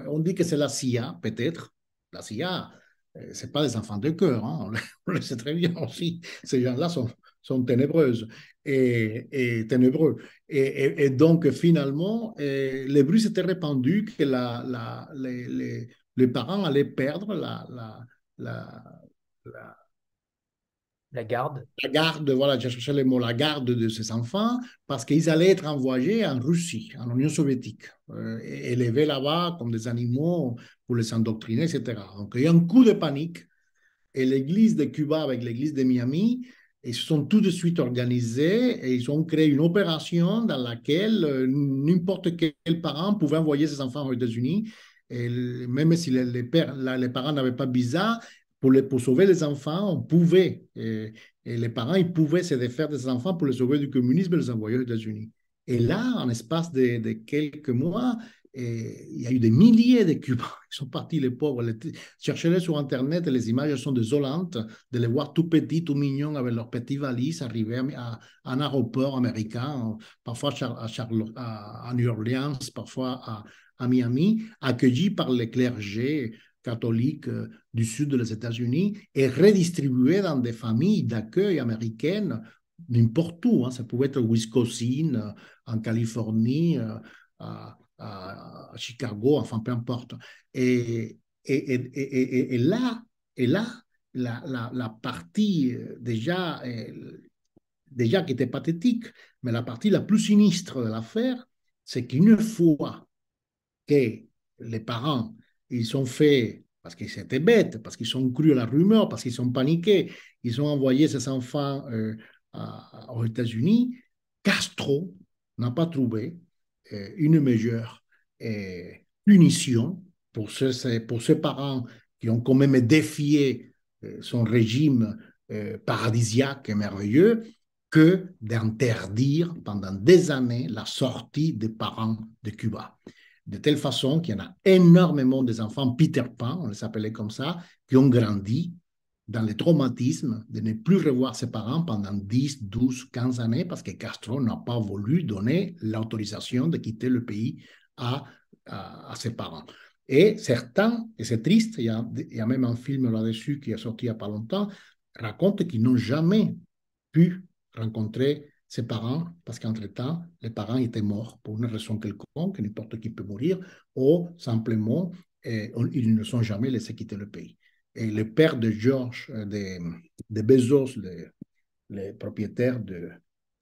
On dit que c'est la CIA, peut-être. La CIA, euh, ce pas des enfants de cœur, hein. on, le, sait très bien aussi. Ces gens-là sont, sont ténébreuses et, et ténébreux. Et, et, donc, finalement, euh, les bruits s'étaient répandus que la, la, les, les, les, parents allaient perdre la, la la garde. La garde, voilà, j'ai cherché le mot, la garde de ces enfants, parce qu'ils allaient être envoyés en Russie, en Union soviétique, euh, élevés là-bas comme des animaux pour les endoctriner, etc. Donc il y a un coup de panique, et l'église de Cuba avec l'église de Miami, ils se sont tout de suite organisés et ils ont créé une opération dans laquelle euh, n'importe quel parent pouvait envoyer ses enfants aux États-Unis. Et même si les, les, parents n'avaient pas visa, pour, les, pour sauver les enfants, on pouvait, et, les parents, ils pouvaient se défaire des enfants pour les sauver du communisme et les envoyer aux États-Unis. Et là, en espace de, quelques mois, et il y a eu des milliers de Cubains qui sont partis, les pauvres. Cherchez-les sur Internet, les images sont désolantes de les voir tout petits, tout mignons, avec leurs petits valises, arriver à, un aéroport américain, parfois à, New Orleans, parfois à, à Miami, accueillis par les clergés catholiques euh, du sud des États-Unis et redistribués dans des familles d'accueil américaines n'importe où. Hein. Ça pouvait être au Wisconsin, euh, en Californie, euh, à, Chicago, enfin peu importe. Et, et, et, et là, et là la, la, la partie déjà, déjà qui était pathétique, mais la partie la plus sinistre de l'affaire, c'est qu'une fois que les parents ils sont faits parce qu'ils étaient bêtes, parce qu'ils sont cru à la rumeur, parce qu'ils sont paniqués. Ils ont envoyé ces enfants euh, aux États-Unis. Castro n'a pas trouvé euh, une meilleure euh, punition pour, ce, pour ces parents qui ont quand même défié son régime paradisiaque et merveilleux que d'interdire pendant des années la sortie des parents de Cuba de telle façon qu'il y en a énormément des enfants Peter Pan, on les appelait comme ça, qui ont grandi dans le traumatisme de ne plus revoir ses parents pendant 10, 12, 15 années parce que Castro n'a pas voulu donner l'autorisation de quitter le pays à, à, ses parents. Et certains, et c'est triste, il y, a, il y, a, même un film là-dessus qui est sorti il n'y a pas longtemps, racontent qu'ils n'ont jamais pu rencontrer ses parents, parce qu'entre-temps, les parents étaient morts pour une raison quelconque, n'importe qui peut mourir, ou simplement, eh, ils ne sont jamais laissés quitter le pays. Et le père de George, euh, de, de Bezos, le, le propriétaire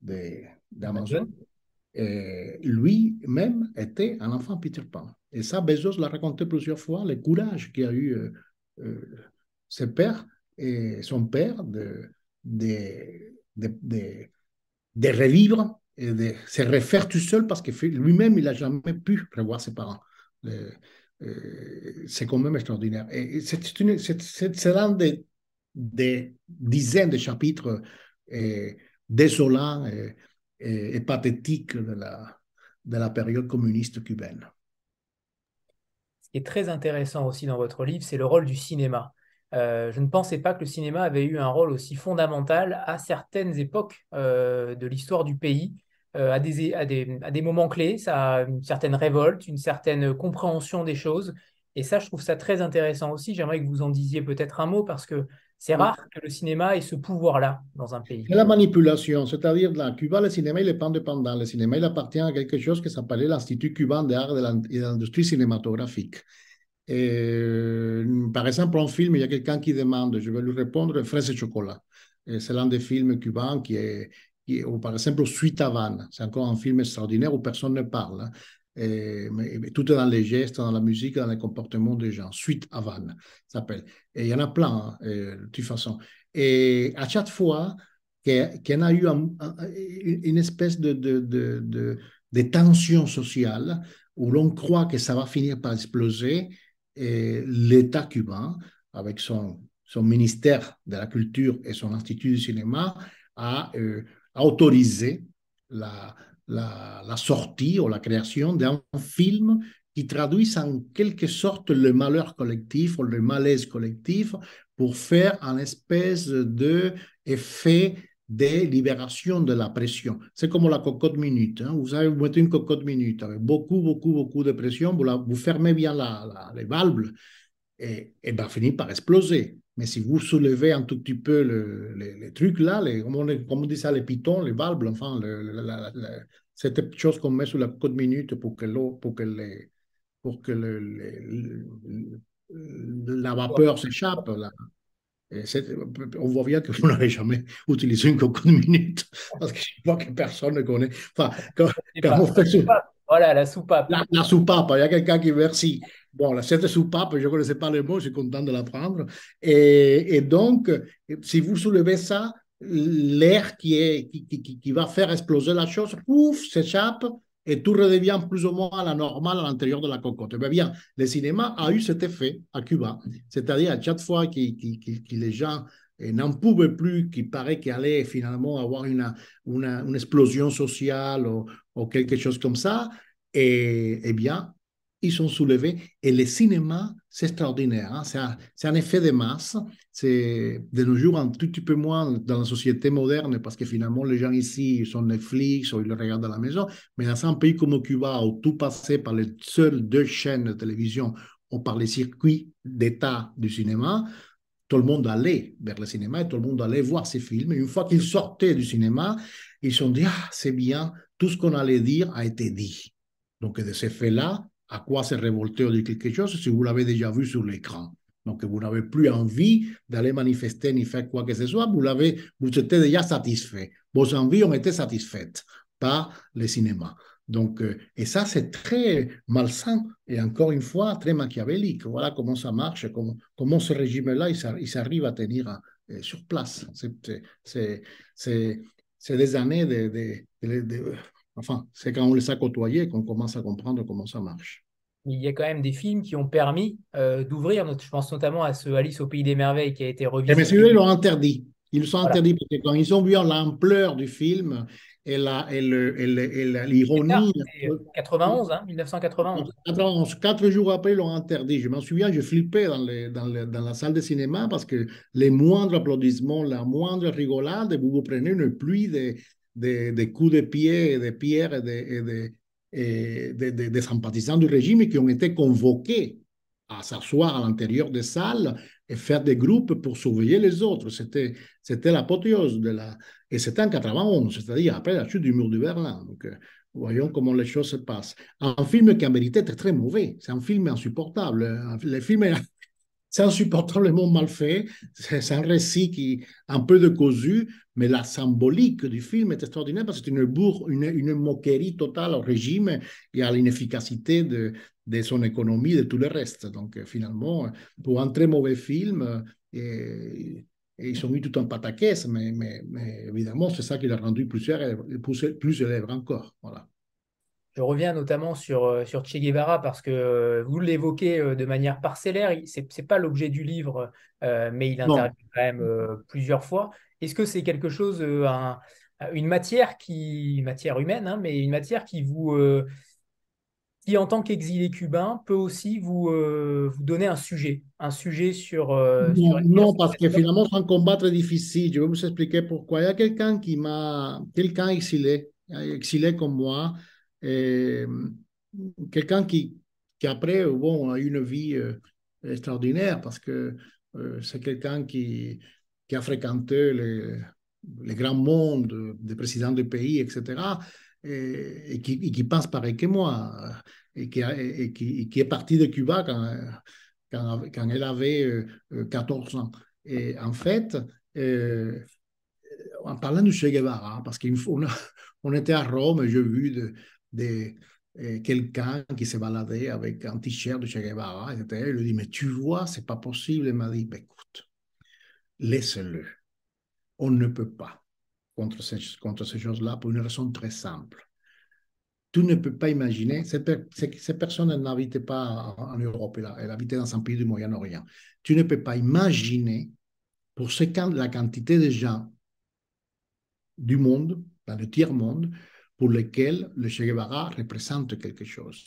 d'Amazon, de, eh, lui-même était un enfant Peter Pan. Et ça, Bezos l'a raconté plusieurs fois, le courage qu'a eu euh, euh, ses pères et son père de, de, de de revivre et de se refaire tout seul parce que lui-même, il n'a jamais pu revoir ses parents. Euh, c'est quand même extraordinaire. Et c'est l'un des des dizaines de chapitres désolants et, et, pathétiques de la, de la période communiste cubaine. Ce qui est très intéressant aussi dans votre livre, c'est le rôle du cinéma. Euh, je ne pensais pas que le cinéma avait eu un rôle aussi fondamental à certaines époques euh, de l'histoire du pays, euh, à, des, à, des, à, des, moments clés. Ça a une certaine révolte, une certaine compréhension des choses. Et ça, je trouve ça très intéressant aussi. J'aimerais que vous en disiez peut-être un mot parce que c'est rare que le cinéma ait ce pouvoir-là dans un pays. La manipulation, c'est-à-dire dans Cuba, le cinéma, il n'est pas indépendant. Le cinéma, il appartient à quelque chose qui s'appelait l'Institut cubain d'art et de l'industrie cinématographique. Et, par exemple, un film, il y a quelqu'un qui demande, je vais lui répondre, Fraise et chocolat. C'est l'un des films cubains qui est, qui par exemple, Suite Havane. C'est encore un film extraordinaire où personne ne parle. Hein. Et, mais, tout est dans les gestes, dans la musique, dans les comportements des gens. Suite Havane s'appelle. Et il y en a plein, hein, de toute façon. Et à chaque fois qu'il y en a eu une espèce de, de, de, de tension sociale où l'on croit que ça va finir par exploser, l'État cubain, avec son, son ministère de la Culture et son Institut du cinéma, a, euh, autorisé la, la, la, sortie ou la création d'un film qui traduise en quelque sorte le malheur collectif ou le malaise collectif pour faire un espèce de effet de libération de la pression. C'est comme la cocotte minute. Hein. Vous mettez une cocotte minute avec beaucoup, beaucoup, beaucoup de pression, vous, fermez bien la, les valves et, et va finir par exploser. Mais si vous soulevez un tout petit peu le, les, trucs là, comme, on, dit ça, les pitons, les valves, enfin, cette chose qu'on met sur la cocotte minute pour que l'eau, pour que pour que la vapeur s'échappe. On voit bien que vous n'avez jamais utilisé une cocotte minute parce que je vois que personne ne connaît. Enfin, quand, on fait Voilà, la soupape. La, soupape, il y a quelqu'un qui merci. Bon, cette soupape, je ne connaissais pas le mot, je suis content de l'apprendre. Et, et, donc, si vous soulevez ça, l'air qui, est, qui, qui, qui, va faire exploser la chose, ouf, s'échappe et tout redevient plus ou moins à la normale à l'intérieur de la cocotte. Eh bien, le cinéma a eu cet effet à Cuba, c'est-à-dire à chaque fois que, les gens eh, n'en pouvaient plus, qu'il paraît qu'il allait finalement avoir une, une, explosion sociale ou, ou, quelque chose comme ça, et, eh bien, ils sont soulevés. Et le cinéma, c'est extraordinaire. Hein. C'est un, effet de masse. C'est de nos jours un tout petit peu moins dans la société moderne parce que finalement, les gens ici sont Netflix ou ils le regardent à la maison. Mais dans un pays comme Cuba où tout passait par les seules deux chaînes de télévision ou par les circuits d'État du cinéma, tout le monde allait vers le cinéma et tout le monde allait voir ces films. Et une fois qu'ils sortaient du cinéma, ils se sont dit, ah, c'est bien, tout ce qu'on allait dire a été dit. Donc, de ce fait-là, à quoi se révolter ou dire quelque chose si vous l'avez déjà vu sur l'écran. Donc, vous n'avez plus envie d'aller manifester ni faire quoi que ce soit, vous, l'avez, vous êtes déjà satisfait. Vos envies ont été satisfaites par le cinéma. Donc, euh, et ça, c'est très malsain et encore une fois, très machiavélique. Voilà comment ça marche, comment, comment ce régime-là, il, s'arrive à tenir euh, sur place. C'est des années de, de Enfin, c'est quand on les a côtoyés qu'on commence à comprendre comment ça marche. Il y a quand même des films qui ont permis euh, d'ouvrir, je pense notamment à ce Alice au Pays des Merveilles qui a été revu. Mais celui-là, ils l'ont interdit. Ils sont interdits parce que quand ils ont vu l'ampleur du film et l'ironie. 91, hein, 1991. 91. Quatre jours après, ils l'ont interdit. Je m'en souviens, je flippais dans, les, dans, dans, la salle de cinéma parce que les moindres applaudissements, la moindre rigolade, vous vous prenez une pluie de, de, coups de pied, de pierre et de, de, de, sympathisants du régime qui ont été convoqués à s'asseoir à l'intérieur des salles et faire des groupes pour surveiller les autres. C'était, c'était l'apothéose de la... Et c'était en 91, c'est-à-dire après la chute du mur de Berlin. Donc, euh, voyons comment les choses se passent. Un film qui en vérité était très mauvais. C'est un film insupportable. Le film c'est insupportablement mal fait. C'est un récit qui un peu de cousu, mais la symbolique du film est extraordinaire parce que c'est une, bourre, une, une, moquerie totale au régime et à l'inefficacité de, de son économie et de tout le reste. Donc euh, finalement, pour un très mauvais film, euh, ils ont mis tout en pataquès, mais, mais, mais évidemment, c'est ça qui l'a rendu plus, plus, plus encore. Voilà. Je reviens notamment sur, sur Che Guevara parce que vous l'évoquez de manière parcellaire. Ce n'est pas l'objet du livre, mais il intervient quand même plusieurs fois. Est-ce que c'est quelque chose, une matière qui, matière humaine, hein, mais une matière qui vous, qui, en tant qu'exilé cubain, peut aussi vous, euh, vous donner un sujet, un sujet sur... Euh, non, parce que finalement, c'est un combat très difficile. Je vais vous expliquer pourquoi. Il y a quelqu'un qui m'a... Quelqu'un exilé, exilé comme moi, quelqu'un qui, qui après, bon, a une vie euh, extraordinaire parce que c'est quelqu'un qui, qui a fréquenté les, les grands mondes des présidents de pays, etc et, qui, qui, pense pareil que moi, et qui, qui, qui est parti de Cuba quand, quand, quand elle avait 14 euh, ans. Et en fait, euh, en parlant de Che Guevara, parce qu'on on était à Rome j'ai vu de, euh, quelqu'un qui se baladait avec un t-shirt de Che Guevara, et il lui dit, mais tu vois, c'est pas possible. Il m'a dit, ben, écoute, laisse-le. On ne peut pas contre ces, contre ces choses-là pour une raison très simple. Tu ne peux pas imaginer, ces, personnes n'habitaient pas en, Europe, elles habitaient dans un pays du Moyen-Orient. Tu ne peux pas imaginer pour ce, la quantité de gens du monde, dans le tiers-monde, pour lesquels le Che Guevara représente quelque chose.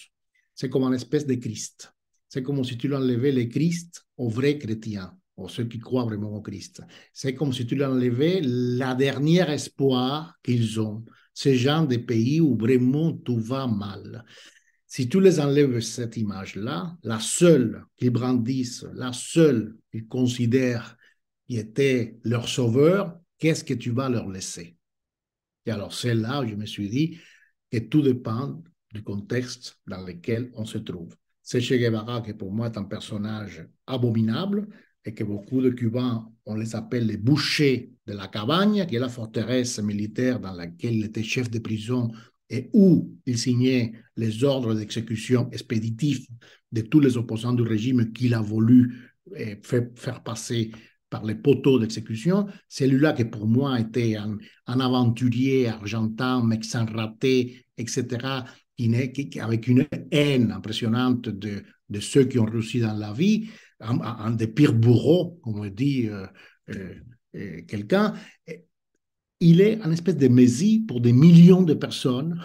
C'est comme une espèce de Christ. C'est comme si tu l'enlevais le Christ aux vrais chrétiens ceux qui croient vraiment au Christ. C'est comme si tu leur enlevais la dernière espoir qu'ils ont. Ces gens des pays où vraiment tout va mal. Si tu les enlèves cette image-là, la seule qu'ils brandissent, la seule qu'ils considèrent qui était leur sauveur, qu'est-ce que tu vas leur laisser? Et alors c'est là où je me suis dit que tout dépend du contexte dans lequel on se trouve. C'est Che Guevara qui pour moi est un personnage abominable, et que beaucoup de Cubains, on les appelle les bouchers de la Cabagne, qui est la forteresse militaire dans laquelle il était chef de prison et où il signait les ordres d'exécution expéditifs de tous les opposants du régime qu'il a voulu eh, faire passer par les poteaux d'exécution. Celui-là qui pour moi était un, aventurier argentin, mec sans raté, etc., qui, avec une haine impressionnante de, ceux qui ont réussi dans la vie, un, des pires bourreaux, comme dit euh, euh, euh, quelqu'un, il est un espèce de messie pour des millions de personnes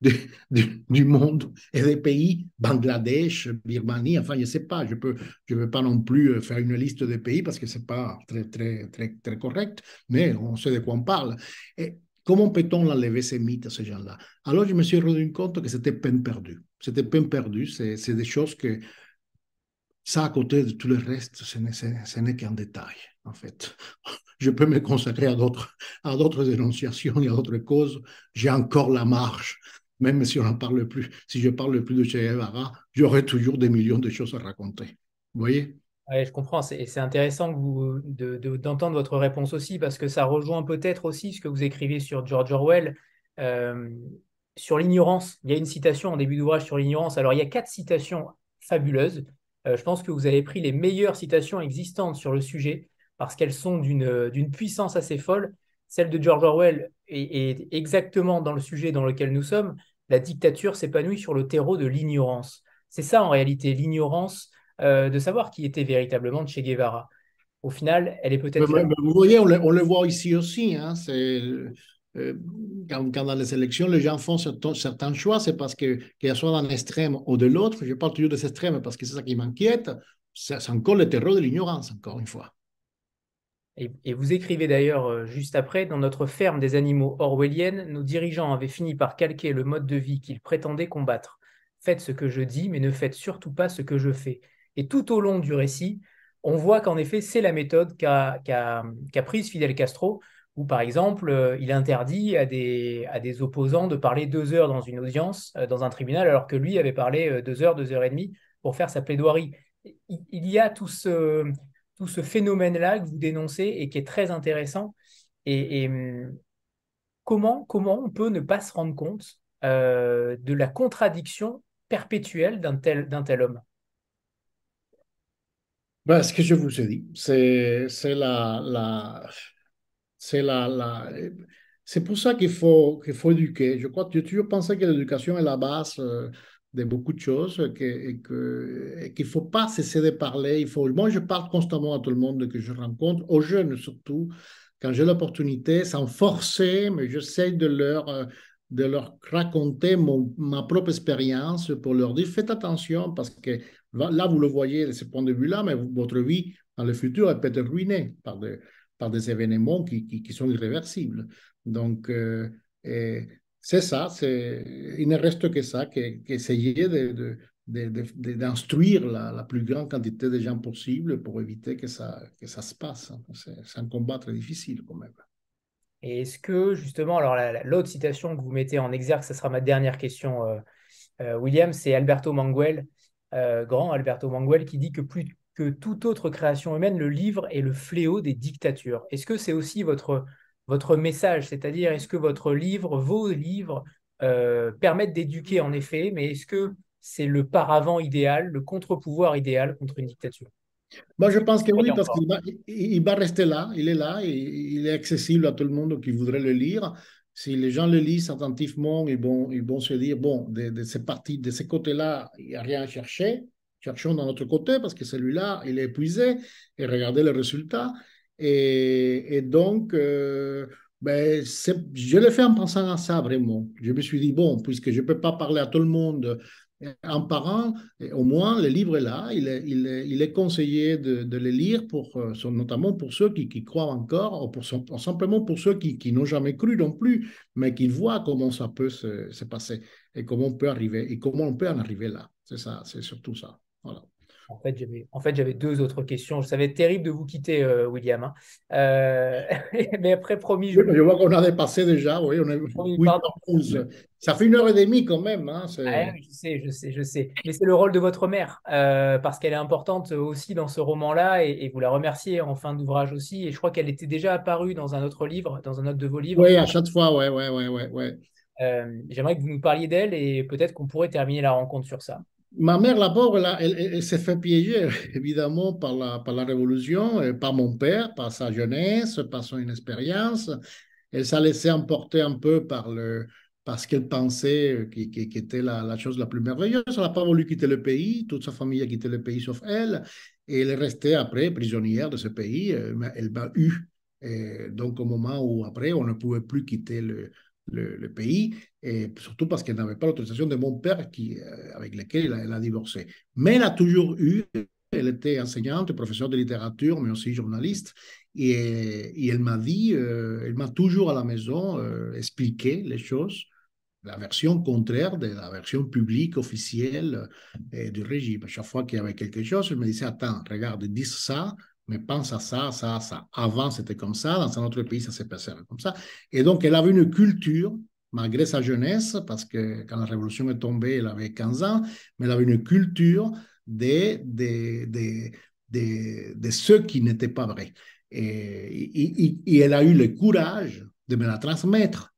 du monde et des pays, Bangladesh, Birmanie, enfin, je ne sais pas, je ne peux, je veux pas non plus faire une liste de pays parce que ce n'est pas très, très, très, très correct, mais on sait de quoi on parle. Et comment peut-on enlever ces mythes à ces gens-là? Alors, je me suis rendu compte que c'était peine perdue. C'était peine perdue, c'est des choses que ça, à côté de tout le reste, ce n'est qu'un détail, en fait. Je peux me consacrer à d'autres, à d'autres dénonciations et à d'autres causes. J'ai encore la marge, même si on n'en parle plus. Si je parle plus de Che Guevara, j'aurai toujours des millions de choses à raconter. Vous voyez? Oui, je comprends. C'est intéressant d'entendre de, votre réponse aussi, parce que ça rejoint peut-être aussi ce que vous écrivez sur George Orwell, euh, sur l'ignorance. Il y a une citation en début d'ouvrage sur l'ignorance. Alors, il y a quatre citations fabuleuses. Euh, je pense que vous avez pris les meilleures citations existantes sur le sujet parce qu'elles sont d'une puissance assez folle. Celle de George Orwell est, exactement dans le sujet dans lequel nous sommes. La dictature s'épanouit sur le terreau de l'ignorance. C'est ça en réalité, l'ignorance euh, de savoir qui était véritablement Che Guevara. Au final, elle est peut-être... Vous voyez, on le, voit ici aussi. Hein, c'est euh, quand, dans les élections, les gens font certains, choix, c'est parce que qu'ils soient d'un extrême ou de l'autre, je parle toujours des extrêmes parce que c'est ça qui m'inquiète, c'est encore le terreau de l'ignorance, encore une fois. Et, vous écrivez d'ailleurs euh, juste après, dans notre ferme des animaux orwellienne, nos dirigeants avaient fini par calquer le mode de vie qu'ils prétendaient combattre. Faites ce que je dis, mais ne faites surtout pas ce que je fais. Et tout au long du récit, on voit qu'en effet, c'est la méthode qu'a prise Fidel Castro où, par exemple, euh, il interdit à des, opposants de parler deux heures dans une audience, euh, dans un tribunal, alors que lui avait parlé deux heures, deux heures et demie pour faire sa plaidoirie. Il, y a tout ce, tout ce phénomène-là que vous dénoncez et qui est très intéressant. Et, hum, comment, comment on peut ne pas se rendre compte de la contradiction perpétuelle d'un tel, tel homme? Ben, Ce que je vous ai dit, c'est, la, la c'est la, la, pour ça qu'il faut, qu'il faut éduquer. Je crois que toujours pensé que l'éducation est la base euh, de beaucoup de choses et qu'il ne faut pas cesser de parler. Il moi, je parle constamment à tout le monde que je rencontre, aux jeunes surtout, quand j'ai l'opportunité, sans forcer, mais j'essaie de leur, euh, de leur raconter ma propre expérience pour leur dire faites attention parce que là, vous le voyez de ce point de vue-là, mais votre vie dans le futur, elle peut être ruinée par, de, par des événements qui, qui, sont irréversibles. Donc, euh, c'est ça, il ne reste que ça, qu'essayer de, d'instruire la, plus grande quantité de gens possible pour éviter que ça, que ça se passe. Hein. C'est un combat très difficile quand même. Et est-ce que justement, alors l'autre citation que vous mettez en exergue, ce sera ma dernière question, euh, euh, William, c'est Alberto Manguel, grand Alberto Manguel, qui dit que plus que toute autre création humaine, le livre est le fléau des dictatures. Est-ce que c'est aussi votre, votre message C'est-à-dire, est-ce que votre livre, vos livres, euh, permettent d'éduquer en effet, mais est-ce que c'est le paravent idéal, le contre-pouvoir idéal contre une dictature? Moi, je pense que oui, parce qu'il va, il va rester là, il est là, et il est accessible à tout le monde qui voudrait le lire. Si les gens le lisent attentivement, ils vont, ils vont se dire, bon, de, de ces parties, de ces côtés-là, il n'y a rien à chercher cherchons dans notre côté parce que celui-là, il est épuisé et regardez les résultats. Et, donc, euh, ben, je l'ai fait en pensant à ça vraiment. Je me suis dit, bon, puisque je ne peux pas parler à tout le monde en parlant, au moins le livre est là, il est, il est, il est conseillé de, le lire, pour, euh, notamment pour ceux qui, croient encore, ou pour, simplement pour ceux qui, n'ont jamais cru non plus, mais qui voient comment ça peut se, se passer et comment on peut arriver et comment on peut en arriver là. C'est ça, c'est surtout ça. En fait, j'avais, en fait, j'avais deux autres questions. Va être terrible de vous quitter, euh, William. Hein. Euh, mais après, promis. Je, je vois qu'on a dépassé déjà. Oui, on est... Ça fait une heure et demie quand même. Hein, je sais, je sais, je sais. Mais c'est le rôle de votre mère, euh, parce qu'elle est importante aussi dans ce roman-là, et, vous la remerciez en fin d'ouvrage aussi. Et je crois qu'elle était déjà apparue dans un autre livre, dans un autre de vos livres. Oui, à chaque fois, ouais, ouais, ouais, ouais. ouais. j'aimerais que vous nous parliez d'elle, et peut-être qu'on pourrait terminer la rencontre sur ça. Ma mère, la pauvre, elle, s'est fait piéger, évidemment, par la, par Révolution, par mon père, par sa jeunesse, par son inexpérience. Elle s'est laissée emporter un peu par, le, parce qu'elle pensait qui, qui, était la, chose la plus merveilleuse. Elle n'a pas voulu quitter le pays, toute sa famille a quitté le pays sauf elle, et elle est restée après prisonnière de ce pays. Elle m'a eu. Donc, au moment où après, on ne pouvait plus quitter le, le, pays, et surtout parce qu'elle n'avait pas l'autorisation de mon père qui, euh, avec lequel elle a, divorcé. Mais elle a toujours eu, elle était enseignante, professeure de littérature, mais aussi journaliste, et, elle m'a dit, euh, elle m'a toujours à la maison euh, expliqué les choses, la version contraire de la version publique officielle du régime. À chaque fois qu'il y avait quelque chose, elle me disait, attends, regarde, dis ça, mais pense à ça, ça, ça. Avant, c'était comme ça, dans un autre pays, ça s'est passé comme ça. Et donc, elle avait une culture, malgré sa jeunesse, parce que quand la révolution est tombée, elle avait 15 ans, mais elle avait une culture de, de, de, de, de ce qui n'était pas vrai. Et, elle a eu le courage de me la transmettre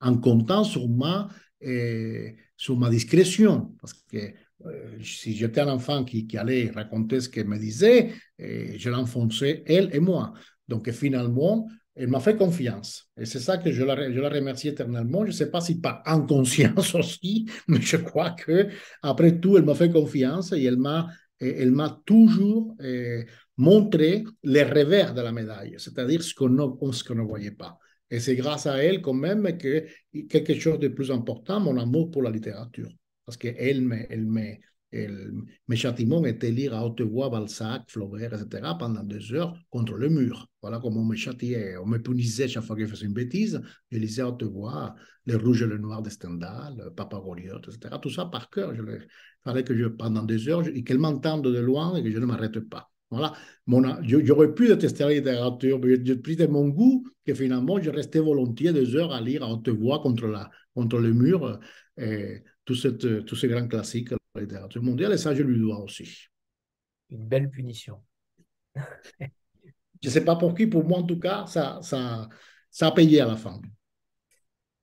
en comptant sur ma, eh, sur ma discrétion, parce que si j'étais un enfant qui, allait raconter ce qu'elle me disait, et je l'enfonçais, elle et moi. Donc finalement, elle m'a fait confiance. Et c'est ça que je la, remercie éternellement. Je ne sais pas si pas en conscience aussi, mais je crois que après tout, elle m'a fait confiance et elle m'a, toujours eh, montré les revers de la médaille, c'est-à-dire ce qu'on ne, ce qu'on ne voyait pas. Et c'est grâce à elle quand même que quelque chose de plus important, mon amour pour la littérature parce qu'elle me, elle me, elle, mes châtiments étaient lire à haute voix Balzac, Flaubert, etc. pendant deux heures contre le mur. Voilà comment on me châtiait, on me punissait chaque fois que je faisais une bêtise. Je lisais à haute voix Les Rouges et le Noir de Stendhal, Papa Goliath, etc. Tout ça par cœur. Il fallait que je, pendant deux heures, qu'elle m'entende de loin et que je ne m'arrête pas. Voilà. J'aurais pu détester la littérature, mais j'ai pris de mon goût que finalement, je restais volontiers deux heures à lire à haute voix contre, la, contre le mur. Et, tous ces grands classiques de la littérature mondiale, et ça, je lui dois aussi. Une belle punition. je ne sais pas pour qui, pour moi en tout cas, ça, ça, ça a payé à la fin.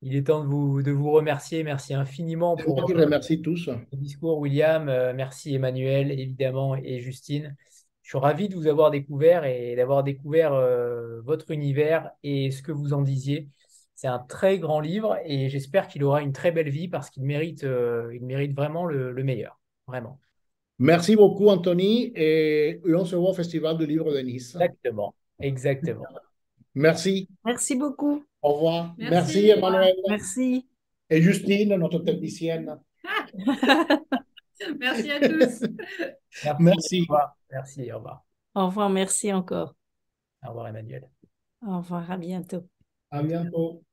Il est temps de vous, de vous remercier. Merci infiniment pour remercie tous. le discours, William. Euh, merci Emmanuel, évidemment, et Justine. Je suis ravi de vous avoir découvert et d'avoir découvert euh, votre univers et ce que vous en disiez C'est un très grand livre et j'espère qu'il aura une très belle vie parce qu'il mérite, euh, il mérite vraiment le, meilleur. Vraiment. Merci beaucoup, Anthony. Et on se voit au Festival du Livre de Nice. Exactement. Exactement. Merci. Merci beaucoup. Au revoir. Merci, Emmanuel. Merci. Et Justine, notre technicienne. merci à tous. Merci. Merci. Au revoir. Au revoir. Merci encore. Au revoir, Emmanuel. Au revoir. À bientôt. À bientôt.